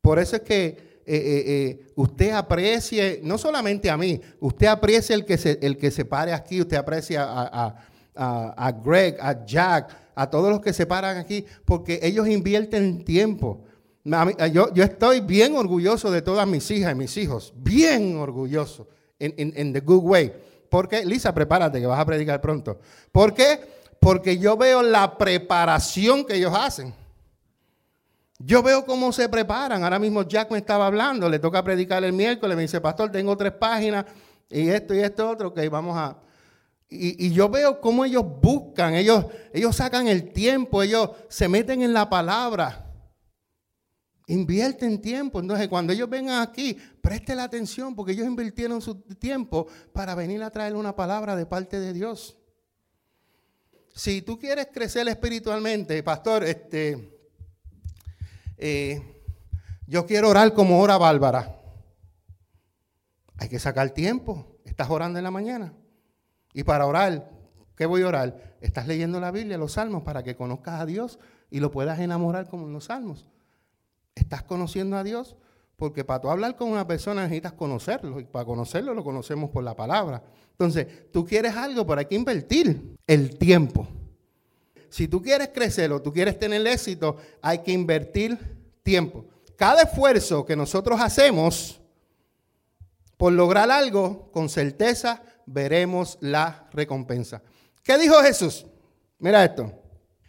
Por eso es que eh, eh, eh, usted aprecie, no solamente a mí, usted aprecie el que se, el que se pare aquí, usted aprecia a, a, Greg, a Jack, a todos los que se paran aquí, porque ellos invierten tiempo. Yo, yo, estoy bien orgulloso de todas mis hijas y mis hijos, bien orgulloso, en the good way. Porque, Lisa, prepárate que vas a predicar pronto. ¿Por qué? Porque yo veo la preparación que ellos hacen. Yo veo cómo se preparan. Ahora mismo Jack me estaba hablando, le toca predicar el miércoles, me dice, pastor, tengo tres páginas y esto y esto otro, que vamos a... Y, yo veo cómo ellos buscan, ellos, ellos sacan el tiempo, ellos se meten en la palabra. Invierten tiempo. Entonces, cuando ellos vengan aquí, preste la atención porque ellos invirtieron su tiempo para venir a traer una palabra de parte de Dios. Si tú quieres crecer espiritualmente, pastor, este, eh, yo quiero orar como ora Bárbara. Hay que sacar tiempo. Estás orando en la mañana. Y para orar, ¿qué voy a orar? Estás leyendo la Biblia, los salmos, para que conozcas a Dios y lo puedas enamorar como en los salmos. Estás conociendo a Dios porque para tú hablar con una persona necesitas conocerlo. Y para conocerlo lo conocemos por la palabra. Entonces, tú quieres algo, pero hay que invertir el tiempo. Si tú quieres crecer o tú quieres tener éxito, hay que invertir tiempo. Cada esfuerzo que nosotros hacemos por lograr algo, con certeza veremos la recompensa. ¿Qué dijo Jesús? Mira esto.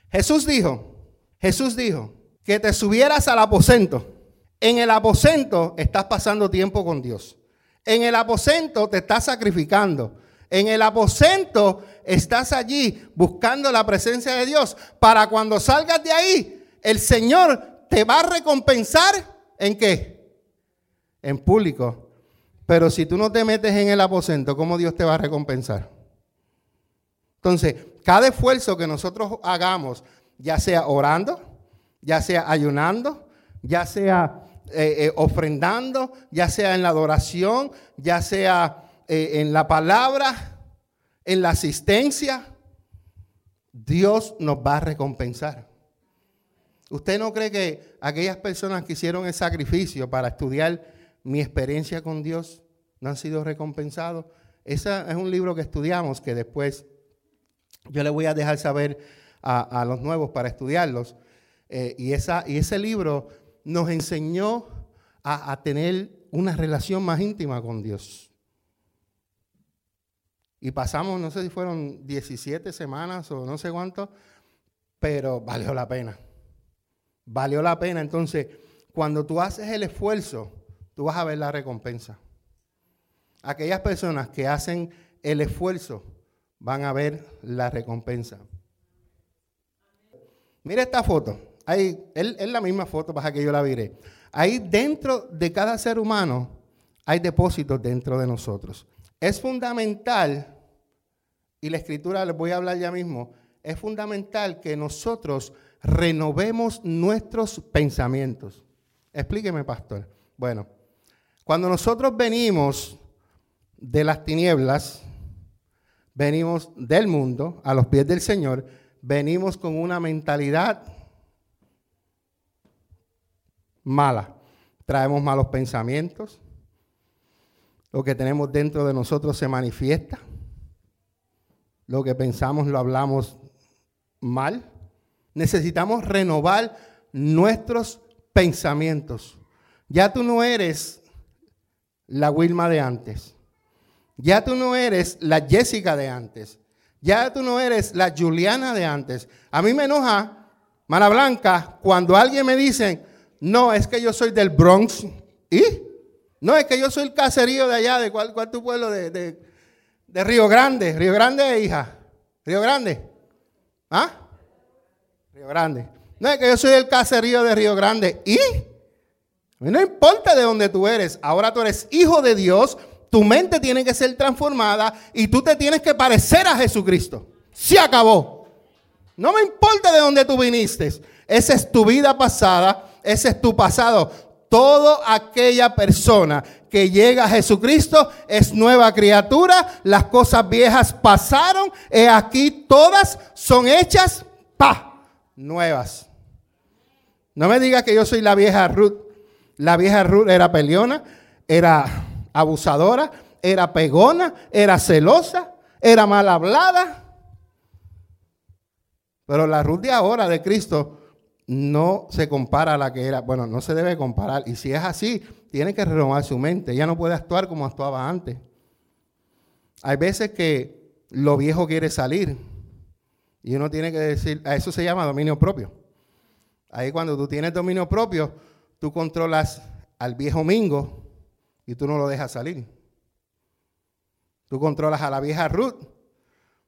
Jesús dijo, Jesús dijo que te subieras al aposento. En el aposento estás pasando tiempo con Dios. En el aposento te estás sacrificando. En el aposento estás allí buscando la presencia de Dios para cuando salgas de ahí, el Señor te va a recompensar en qué? En público. Pero si tú no te metes en el aposento, ¿cómo Dios te va a recompensar? Entonces, cada esfuerzo que nosotros hagamos, ya sea orando, ya sea ayunando, ya sea eh, eh, ofrendando, ya sea en la adoración, ya sea eh, en la palabra, en la asistencia, Dios nos va a recompensar. ¿Usted no cree que aquellas personas que hicieron el sacrificio para estudiar mi experiencia con Dios no han sido recompensados? Ese es un libro que estudiamos que después yo le voy a dejar saber a, los nuevos para estudiarlos. Y, esa, y ese libro nos enseñó a tener una relación más íntima con Dios. Y pasamos, no sé si fueron 17 semanas o no sé cuánto, pero valió la pena. Valió la pena. Entonces, cuando tú haces el esfuerzo, tú vas a ver la recompensa. Aquellas personas que hacen el esfuerzo van a ver la recompensa. Mira esta foto. Ahí, es la misma foto, para que yo la viré. Ahí dentro de cada ser humano hay depósitos dentro de nosotros. Es fundamental, y la escritura les voy a hablar ya mismo, es fundamental que nosotros renovemos nuestros pensamientos. Explíqueme, pastor. Bueno, cuando nosotros venimos de las tinieblas, venimos del mundo a los pies del Señor, venimos con una mentalidad mala. Traemos malos pensamientos, lo que tenemos dentro de nosotros se manifiesta. Lo que pensamos lo hablamos mal. Necesitamos renovar nuestros pensamientos. Ya tú no eres la Wilma de antes. Ya tú no eres la Jessica de antes. Ya tú no eres la Juliana de antes. A mí me enoja, Mara Blanca, cuando alguien me dice, no, es que yo soy del Bronx. ¿Y? No, es que yo soy el caserío de allá, de cuál, cuál tu pueblo, de, de, Río Grande. Río Grande, hija. Río Grande. ¿Ah? Río Grande. No, es que yo soy el caserío de Río Grande. ¿Y? No importa de dónde tú eres. Ahora tú eres hijo de Dios. Tu mente tiene que ser transformada y tú te tienes que parecer a Jesucristo. Se acabó. No me importa de dónde tú viniste. Esa es tu vida pasada. Ese es tu pasado. Toda aquella persona que llega a Jesucristo es nueva criatura, las cosas viejas pasaron, y aquí todas son hechas, pa, nuevas. No me digas que yo soy la vieja Ruth. La vieja Ruth era peleona, era abusadora, era pegona, era celosa, era mal hablada. Pero la Ruth de ahora de Cristo no se compara a la que era. Bueno, no se debe comparar. Y si es así, tiene que renovar su mente. Ella no puede actuar como actuaba antes. Hay veces que lo viejo quiere salir. Y uno tiene que decir, a eso se llama dominio propio. Ahí cuando tú tienes dominio propio, tú controlas al viejo Mingo y tú no lo dejas salir. Tú controlas a la vieja Ruth,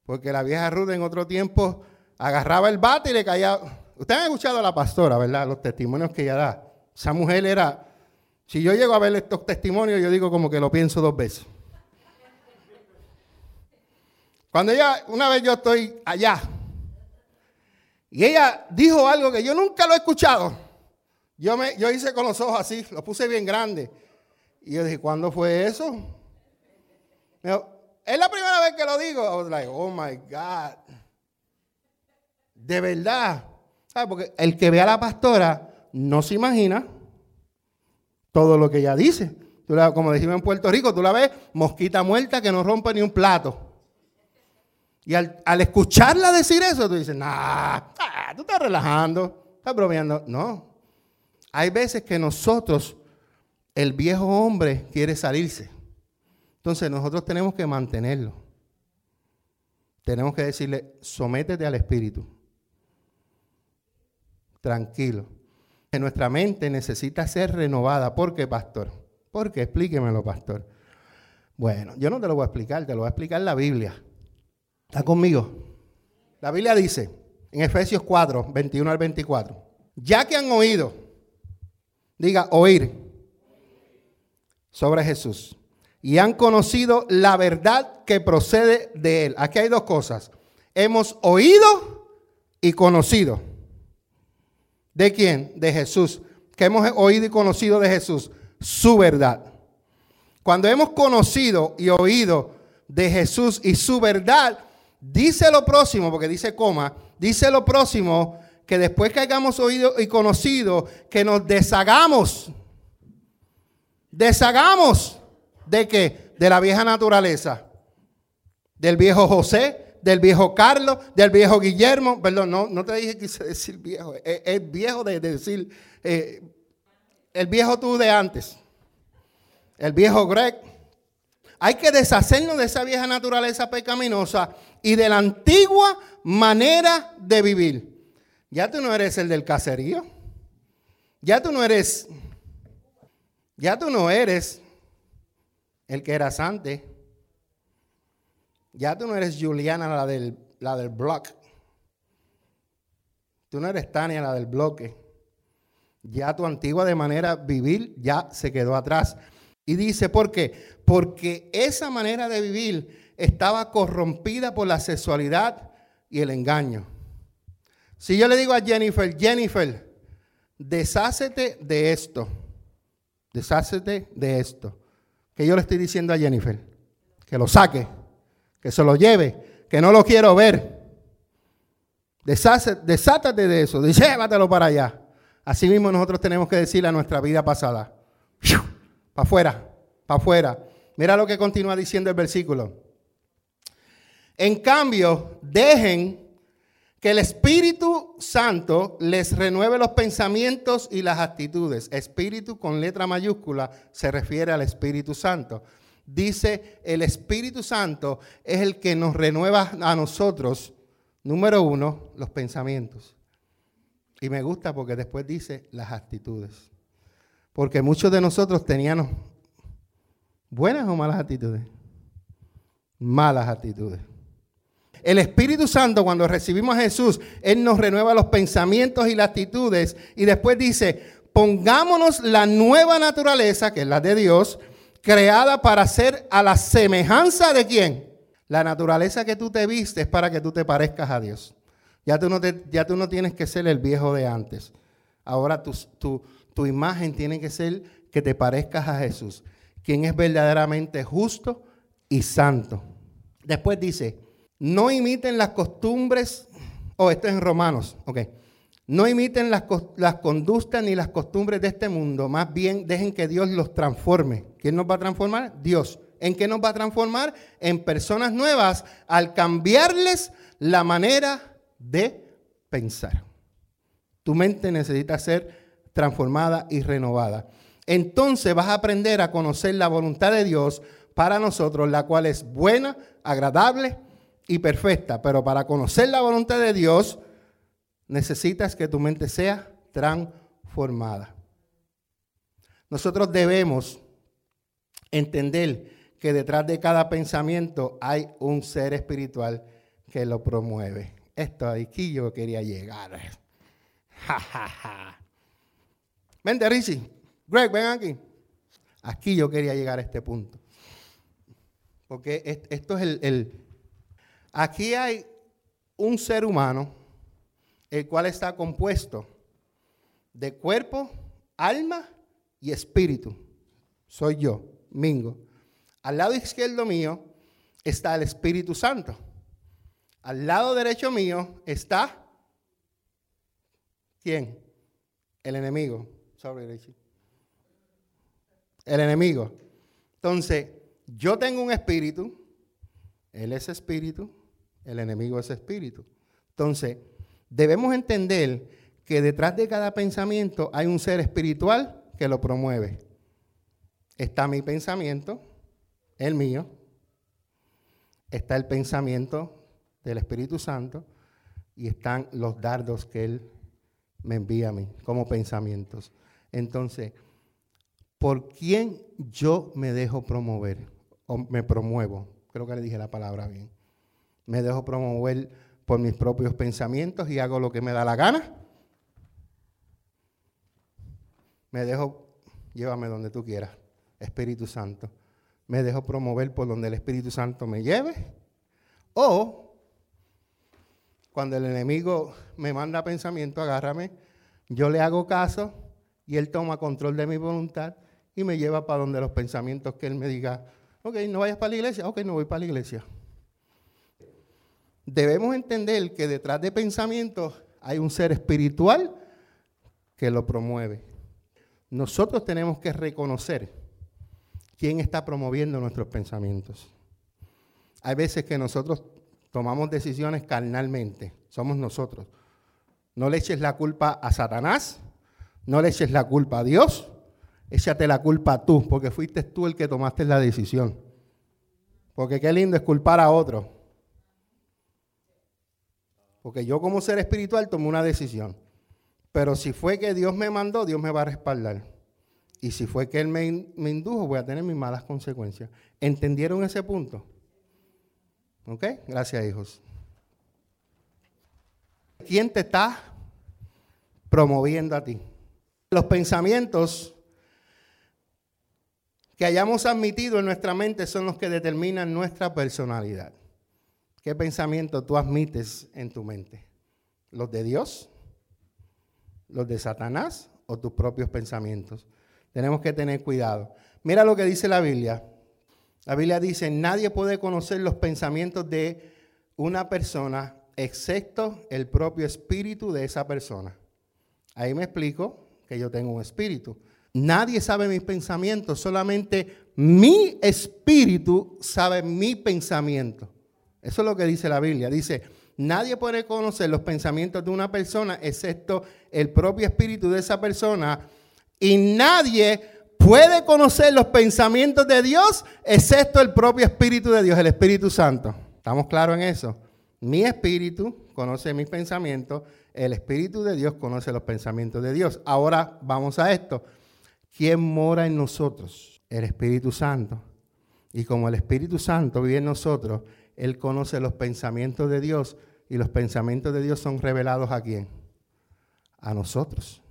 porque la vieja Ruth en otro tiempo agarraba el bate y le caía. Ustedes han escuchado a la pastora, ¿verdad? Los testimonios que ella da. Esa mujer era. Si yo llego a ver estos testimonios, yo digo como que lo pienso dos veces. Cuando ella, una vez yo estoy allá, y ella dijo algo que yo nunca lo he escuchado. Yo, me, yo hice con los ojos así, lo puse bien grande. Y yo dije, ¿cuándo fue eso? es la primera vez que lo digo. I was like, oh my God. De verdad. Porque el que ve a la pastora no se imagina todo lo que ella dice. como decimos en Puerto Rico, tú la ves mosquita muerta que no rompe ni un plato. Y al, escucharla decir eso, tú dices, nah, tú estás relajando, estás bromeando. No. Hay veces que nosotros, el viejo hombre, quiere salirse. Entonces nosotros tenemos que mantenerlo. Tenemos que decirle, sométete al Espíritu. Tranquilo. Que nuestra mente necesita ser renovada. ¿Por qué, pastor? ¿Por qué? Explíquemelo, pastor. Bueno, yo no te lo voy a explicar, te lo voy a explicar la Biblia. ¿Está conmigo? La Biblia dice en Efesios 4, 21 al 24, ya que han oído, diga oír sobre Jesús y han conocido la verdad que procede de él. Aquí hay dos cosas. Hemos oído y conocido. ¿De quién? De Jesús. Que hemos oído y conocido de Jesús. Su verdad. Cuando hemos conocido y oído de Jesús y su verdad, dice lo próximo, porque dice coma, dice lo próximo que después que hayamos oído y conocido, que nos deshagamos. Deshagamos ¿De qué? De la vieja naturaleza. Del viejo José, del viejo Carlos, del viejo Guillermo. Perdón, no, no te dije que quise decir viejo. Es, viejo de, decir eh, el viejo tú de antes. El viejo Greg. Hay que deshacernos de esa vieja naturaleza pecaminosa y de la antigua manera de vivir. Ya tú no eres el del caserío. Ya tú no eres. Ya tú no eres el que eras antes. Ya tú no eres Juliana, la del, la del blog. Tú no eres Tania, la del bloque. Ya tu antigua de manera vivir ya se quedó atrás. Y dice, ¿por qué? Porque esa manera de vivir estaba corrompida por la sexualidad y el engaño. Si yo le digo a Jennifer, Jennifer, deshácete de esto, deshácete de esto que yo le estoy diciendo a Jennifer? Que lo saque, que se lo lleve, que no lo quiero ver. desátate de eso, llévatelo para allá. Así mismo nosotros tenemos que decirle a nuestra vida pasada, para afuera, para afuera. Mira lo que continúa diciendo el versículo. En cambio, dejen que el Espíritu Santo les renueve los pensamientos y las actitudes. Espíritu con letra mayúscula se refiere al Espíritu Santo. Dice, el Espíritu Santo es el que nos renueva a nosotros, número uno, los pensamientos. Y me gusta porque después dice las actitudes. Porque muchos de nosotros teníamos buenas o malas actitudes. Malas actitudes. El Espíritu Santo, cuando recibimos a Jesús, Él nos renueva los pensamientos y las actitudes. Y después dice, pongámonos la nueva naturaleza, que es la de Dios, creada para ser a la semejanza de quién. La naturaleza que tú te vistes para que tú te parezcas a Dios. Ya tú no, ya tú no tienes que ser el viejo de antes. Ahora tu, tu, tu imagen tiene que ser que te parezcas a Jesús, quien es verdaderamente justo y santo. Después dice, no imiten las costumbres, oh, esto es en Romanos, ok. No imiten las, las, conductas ni las costumbres de este mundo, más bien dejen que Dios los transforme. ¿Quién nos va a transformar? Dios. ¿En qué nos va a transformar? En personas nuevas al cambiarles la manera de pensar. Tu mente necesita ser transformada y renovada. Entonces vas a aprender a conocer la voluntad de Dios para nosotros, la cual es buena, agradable y perfecta. Pero para conocer la voluntad de Dios, necesitas que tu mente sea transformada. Nosotros debemos entender que detrás de cada pensamiento hay un ser espiritual que lo promueve. Esto aquí yo quería llegar. Ja, ja, ja. Greg, ven aquí. Aquí yo quería llegar a este punto. Porque esto es el... Aquí hay un ser humano, el cual está compuesto de cuerpo, alma y espíritu. Soy yo, Mingo. Al lado izquierdo mío está el Espíritu Santo. Al lado derecho mío está ¿quién? El enemigo. Sorry. El enemigo. Entonces, yo tengo un espíritu, él es espíritu, el enemigo es espíritu. Entonces, debemos entender que detrás de cada pensamiento hay un ser espiritual que lo promueve. Está mi pensamiento, el mío, está el pensamiento del Espíritu Santo y están los dardos que Él me envía a mí como pensamientos. Entonces, ¿por quién yo me dejo promover o me promuevo? Creo que le dije la palabra bien. Me dejo promover por mis propios pensamientos y hago lo que me da la gana. Me dejo, llévame donde tú quieras, Espíritu Santo me dejo promover por donde el Espíritu Santo me lleve. O cuando el enemigo me manda pensamiento, agárrame, yo le hago caso y él toma control de mi voluntad y me lleva para donde los pensamientos que él me diga, ok, no vayas para la iglesia, ok, no voy para la iglesia. Debemos entender que detrás de pensamientos hay un ser espiritual que lo promueve. Nosotros tenemos que reconocer ¿Quién está promoviendo nuestros pensamientos? Hay veces que nosotros tomamos decisiones carnalmente, somos nosotros. No le eches la culpa a Satanás, no le eches la culpa a Dios, échate la culpa tú, porque fuiste tú el que tomaste la decisión. Porque qué lindo es culpar a otro. Porque yo como ser espiritual tomé una decisión. Pero si fue que Dios me mandó, Dios me va a respaldar. Y si fue que Él me, indujo, voy a tener mis malas consecuencias. ¿Entendieron ese punto? ¿Ok? Gracias, hijos. ¿Quién te está promoviendo a ti? Los pensamientos que hayamos admitido en nuestra mente son los que determinan nuestra personalidad. ¿Qué pensamiento tú admites en tu mente? ¿Los de Dios? ¿Los de Satanás? ¿O tus propios pensamientos? Tenemos que tener cuidado. Mira lo que dice la Biblia. La Biblia dice, nadie puede conocer los pensamientos de una persona excepto el propio espíritu de esa persona. Ahí me explico que yo tengo un espíritu. Nadie sabe mis pensamientos, solamente mi espíritu sabe mi pensamiento. Eso es lo que dice la Biblia. Dice, nadie puede conocer los pensamientos de una persona excepto el propio espíritu de esa persona y nadie puede conocer los pensamientos de Dios excepto el propio Espíritu de Dios, el Espíritu Santo. ¿Estamos claros en eso? Mi espíritu conoce mis pensamientos, el Espíritu de Dios conoce los pensamientos de Dios. Ahora vamos a esto. ¿Quién mora en nosotros? El Espíritu Santo. Y como el Espíritu Santo vive en nosotros, Él conoce los pensamientos de Dios y los pensamientos de Dios son revelados a quién? A nosotros.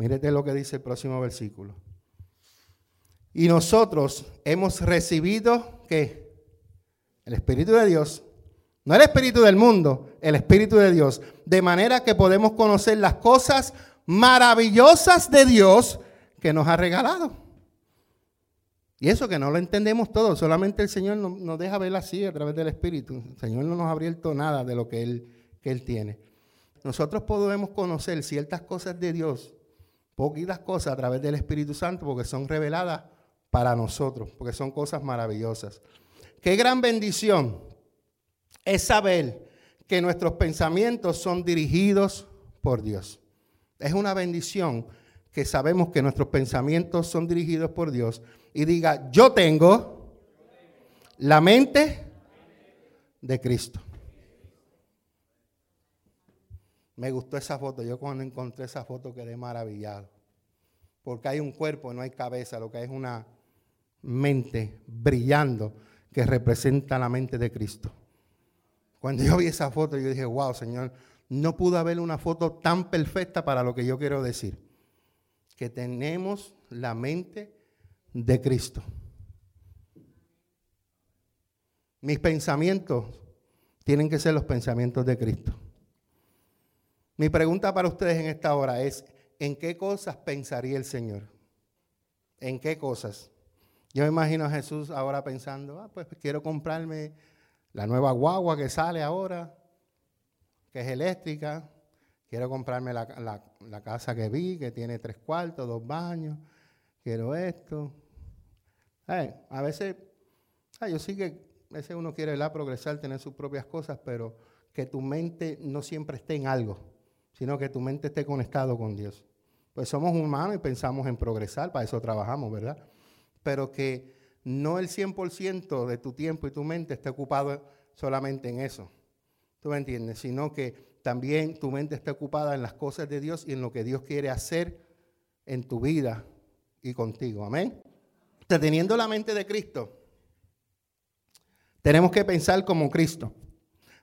Mírete lo que dice el próximo versículo. Y nosotros hemos recibido ¿qué? El Espíritu de Dios. No el Espíritu del mundo, el Espíritu de Dios. De manera que podemos conocer las cosas maravillosas de Dios que nos ha regalado. Y eso que no lo entendemos todo, solamente el Señor nos, deja ver así a través del Espíritu. El Señor no nos ha abierto nada de lo que Él, que Él tiene. Nosotros podemos conocer ciertas cosas de Dios poquitas cosas a través del Espíritu Santo porque son reveladas para nosotros, porque son cosas maravillosas. Qué gran bendición es saber que nuestros pensamientos son dirigidos por Dios. Es una bendición que sabemos que nuestros pensamientos son dirigidos por Dios y diga, yo tengo la mente de Cristo. Me gustó esa foto. Yo cuando encontré esa foto quedé maravillado. Porque hay un cuerpo, no hay cabeza, lo que hay es una mente brillando que representa la mente de Cristo. Cuando yo vi esa foto, yo dije, wow, Señor, no pudo haber una foto tan perfecta para lo que yo quiero decir. Que tenemos la mente de Cristo. Mis pensamientos tienen que ser los pensamientos de Cristo. Mi pregunta para ustedes en esta hora es, ¿en qué cosas pensaría el Señor? ¿En qué cosas? Yo me imagino a Jesús ahora pensando, ah, pues quiero comprarme la nueva guagua que sale ahora, que es eléctrica. Quiero comprarme la, casa que vi, que tiene tres cuartos, dos baños. Quiero esto. a veces, yo sí que a veces uno quiere progresar, tener sus propias cosas, pero que tu mente no siempre esté en algo, sino que tu mente esté conectado con Dios. Pues somos humanos y pensamos en progresar, para eso trabajamos, ¿verdad? Pero que no el 100% de tu tiempo y tu mente esté ocupado solamente en eso. ¿Tú me entiendes? Sino que también tu mente esté ocupada en las cosas de Dios y en lo que Dios quiere hacer en tu vida y contigo. Amén. Teniendo la mente de Cristo, tenemos que pensar como Cristo.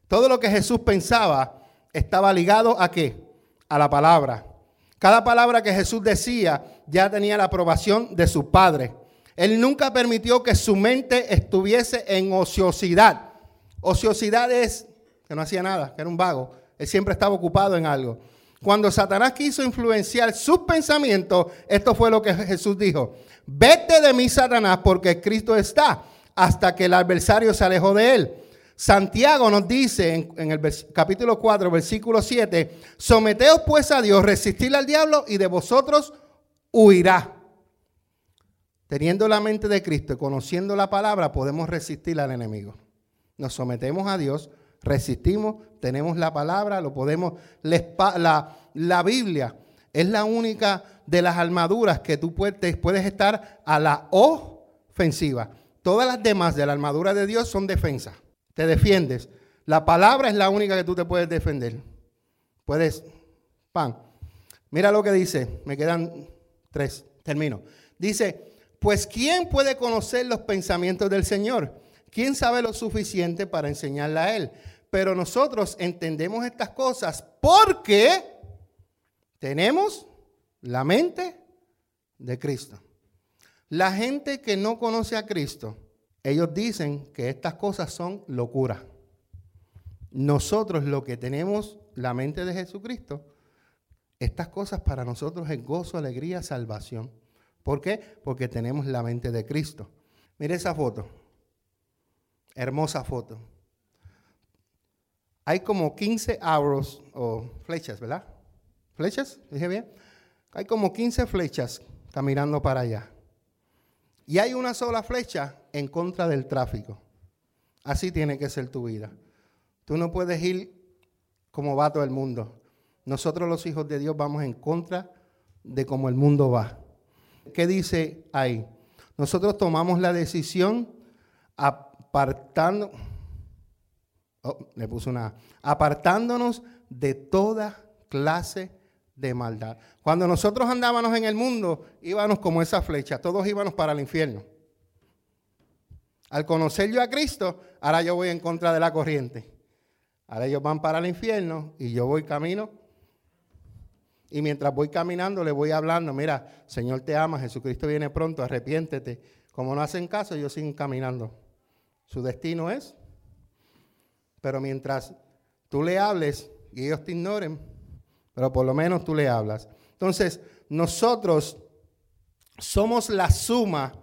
Todo lo que Jesús pensaba estaba ligado a qué? A la palabra. Cada palabra que Jesús decía ya tenía la aprobación de su Padre. Él nunca permitió que su mente estuviese en ociosidad. Ociosidad es que no hacía nada, que era un vago. Él siempre estaba ocupado en algo. Cuando Satanás quiso influenciar sus pensamientos, esto fue lo que Jesús dijo. Vete de mí, Satanás, porque Cristo está, hasta que el adversario se alejó de él. Santiago nos dice en, el capítulo 4, versículo 7, someteos pues a Dios, resistid al diablo y de vosotros huirá. Teniendo la mente de Cristo y conociendo la palabra, podemos resistir al enemigo. Nos sometemos a Dios, resistimos, tenemos la palabra, lo podemos. La, la Biblia es la única de las armaduras que tú puedes, puedes estar a la ofensiva. Todas las demás de la armadura de Dios son defensa. Te defiendes. La palabra es la única que tú te puedes defender. Puedes, pan. Mira lo que dice, me quedan tres, termino. Dice, pues ¿quién puede conocer los pensamientos del Señor? ¿Quién sabe lo suficiente para enseñarle a Él? Pero nosotros entendemos estas cosas porque tenemos la mente de Cristo. La gente que no conoce a Cristo, ellos dicen que estas cosas son locura. Nosotros lo que tenemos la mente de Jesucristo, estas cosas para nosotros es gozo, alegría, salvación. ¿Por qué? Porque tenemos la mente de Cristo. Mire esa foto. Hermosa foto. Hay como 15 arrows o flechas, ¿verdad? ¿Flechas? ¿Dije bien? Hay como 15 flechas caminando para allá. Y hay una sola flecha en contra del tráfico. Así tiene que ser tu vida. Tú no puedes ir como va todo el mundo. Nosotros los hijos de Dios vamos en contra de cómo el mundo va. ¿Qué dice ahí? Nosotros tomamos la decisión apartando, oh, le puse una, apartándonos de toda clase de maldad. Cuando nosotros andábamos en el mundo, íbamos como esa flecha, todos íbamos para el infierno. Al conocer yo a Cristo, ahora yo voy en contra de la corriente. Ahora ellos van para el infierno y yo voy camino y mientras voy caminando, le voy hablando, mira, Señor te ama, Jesucristo viene pronto, arrepiéntete. Como no hacen caso, ellos siguen caminando. Su destino es. Pero mientras tú le hables y ellos te ignoren, pero por lo menos tú le hablas. Entonces, nosotros somos la suma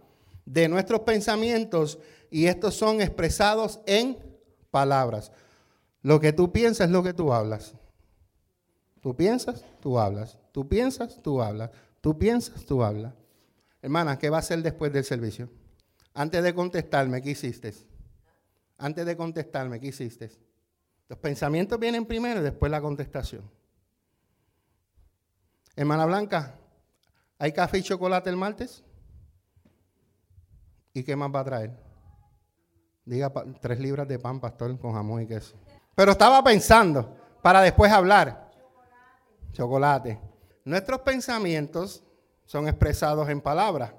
de nuestros pensamientos y estos son expresados en palabras. Lo que tú piensas es lo que tú hablas. Tú piensas, tú hablas. Tú piensas, tú hablas. Tú piensas, tú hablas. Hermana, ¿qué va a hacer después del servicio? Antes de contestarme, ¿qué hiciste? Antes de contestarme, ¿qué hiciste? Los pensamientos vienen primero y después la contestación. Hermana Blanca, ¿hay café y chocolate el martes? ¿Y qué más va a traer? Diga tres libras de pan, pastor, con jamón y queso. Pero estaba pensando, para después hablar. Chocolate. Nuestros pensamientos son expresados en palabras.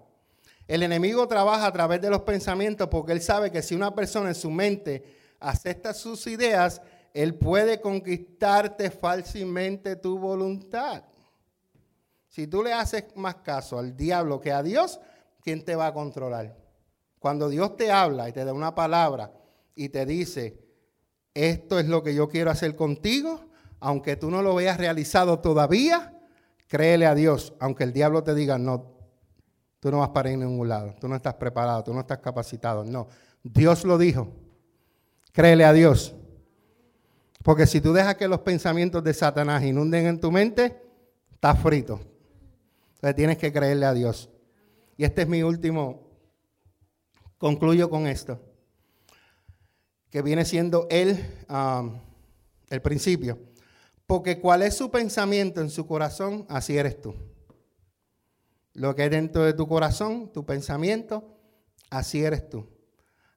El enemigo trabaja a través de los pensamientos porque él sabe que si una persona en su mente acepta sus ideas, él puede conquistarte fácilmente tu voluntad. Si tú le haces más caso al diablo que a Dios, ¿quién te va a controlar? Cuando Dios te habla y te da una palabra y te dice, esto es lo que yo quiero hacer contigo, aunque tú no lo veas realizado todavía, créele a Dios, aunque el diablo te diga, no, tú no vas para ir a ningún lado, tú no estás preparado, tú no estás capacitado. No, Dios lo dijo. Créele a Dios. Porque si tú dejas que los pensamientos de Satanás inunden en tu mente, estás frito. Entonces tienes que creerle a Dios. Y este es mi último, concluyo con esto, que viene siendo el, um, el principio. Porque cuál es su pensamiento en su corazón, así eres tú. Lo que hay dentro de tu corazón, tu pensamiento, así eres tú.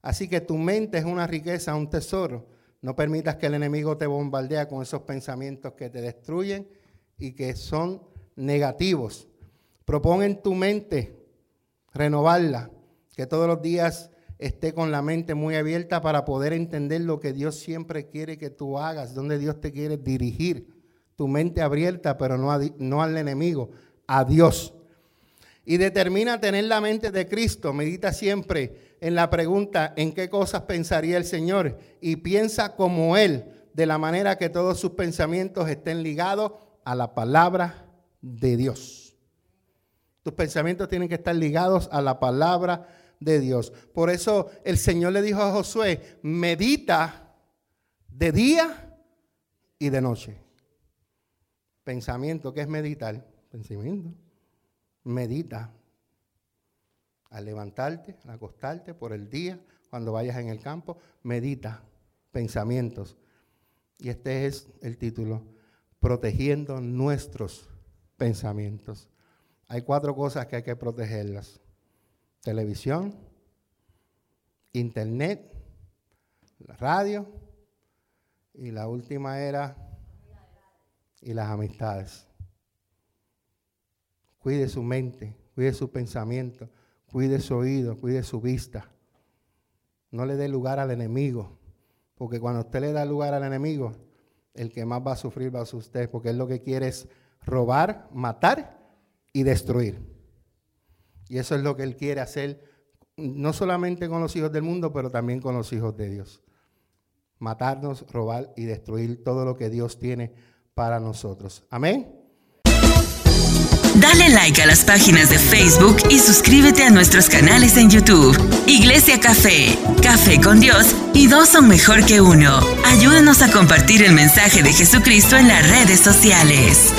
Así que tu mente es una riqueza, un tesoro. No permitas que el enemigo te bombardee con esos pensamientos que te destruyen y que son negativos. Propon en tu mente renovarla, que todos los días esté con la mente muy abierta para poder entender lo que Dios siempre quiere que tú hagas, donde Dios te quiere dirigir. Tu mente abierta, pero no, al enemigo, a Dios y determina tener la mente de Cristo. Medita siempre en la pregunta en qué cosas pensaría el Señor y piensa como Él, de la manera que todos sus pensamientos estén ligados a la palabra de Dios. Tus pensamientos tienen que estar ligados a la palabra de Dios. Por eso el Señor le dijo a Josué, medita de día y de noche. Pensamiento, ¿qué es meditar? Pensamiento medita al levantarte, al acostarte por el día, cuando vayas en el campo, medita pensamientos. Y este es el título, protegiendo nuestros pensamientos. Hay cuatro cosas que hay que protegerlas. Televisión, internet, radio y la última era y las amistades. Cuide su mente, cuide su pensamiento, cuide su oído, cuide su vista. No le dé lugar al enemigo, porque cuando usted le da lugar al enemigo, el que más va a sufrir va a ser usted, porque él lo que quiere es robar, matar y destruir. Y eso es lo que él quiere hacer, no solamente con los hijos del mundo, pero también con los hijos de Dios. Matarnos, robar y destruir todo lo que Dios tiene para nosotros. Amén. Dale like a las páginas de Facebook y suscríbete a nuestros canales en YouTube. Iglesia Café, Café con Dios y dos son mejor que uno. Ayúdanos a compartir el mensaje de Jesucristo en las redes sociales.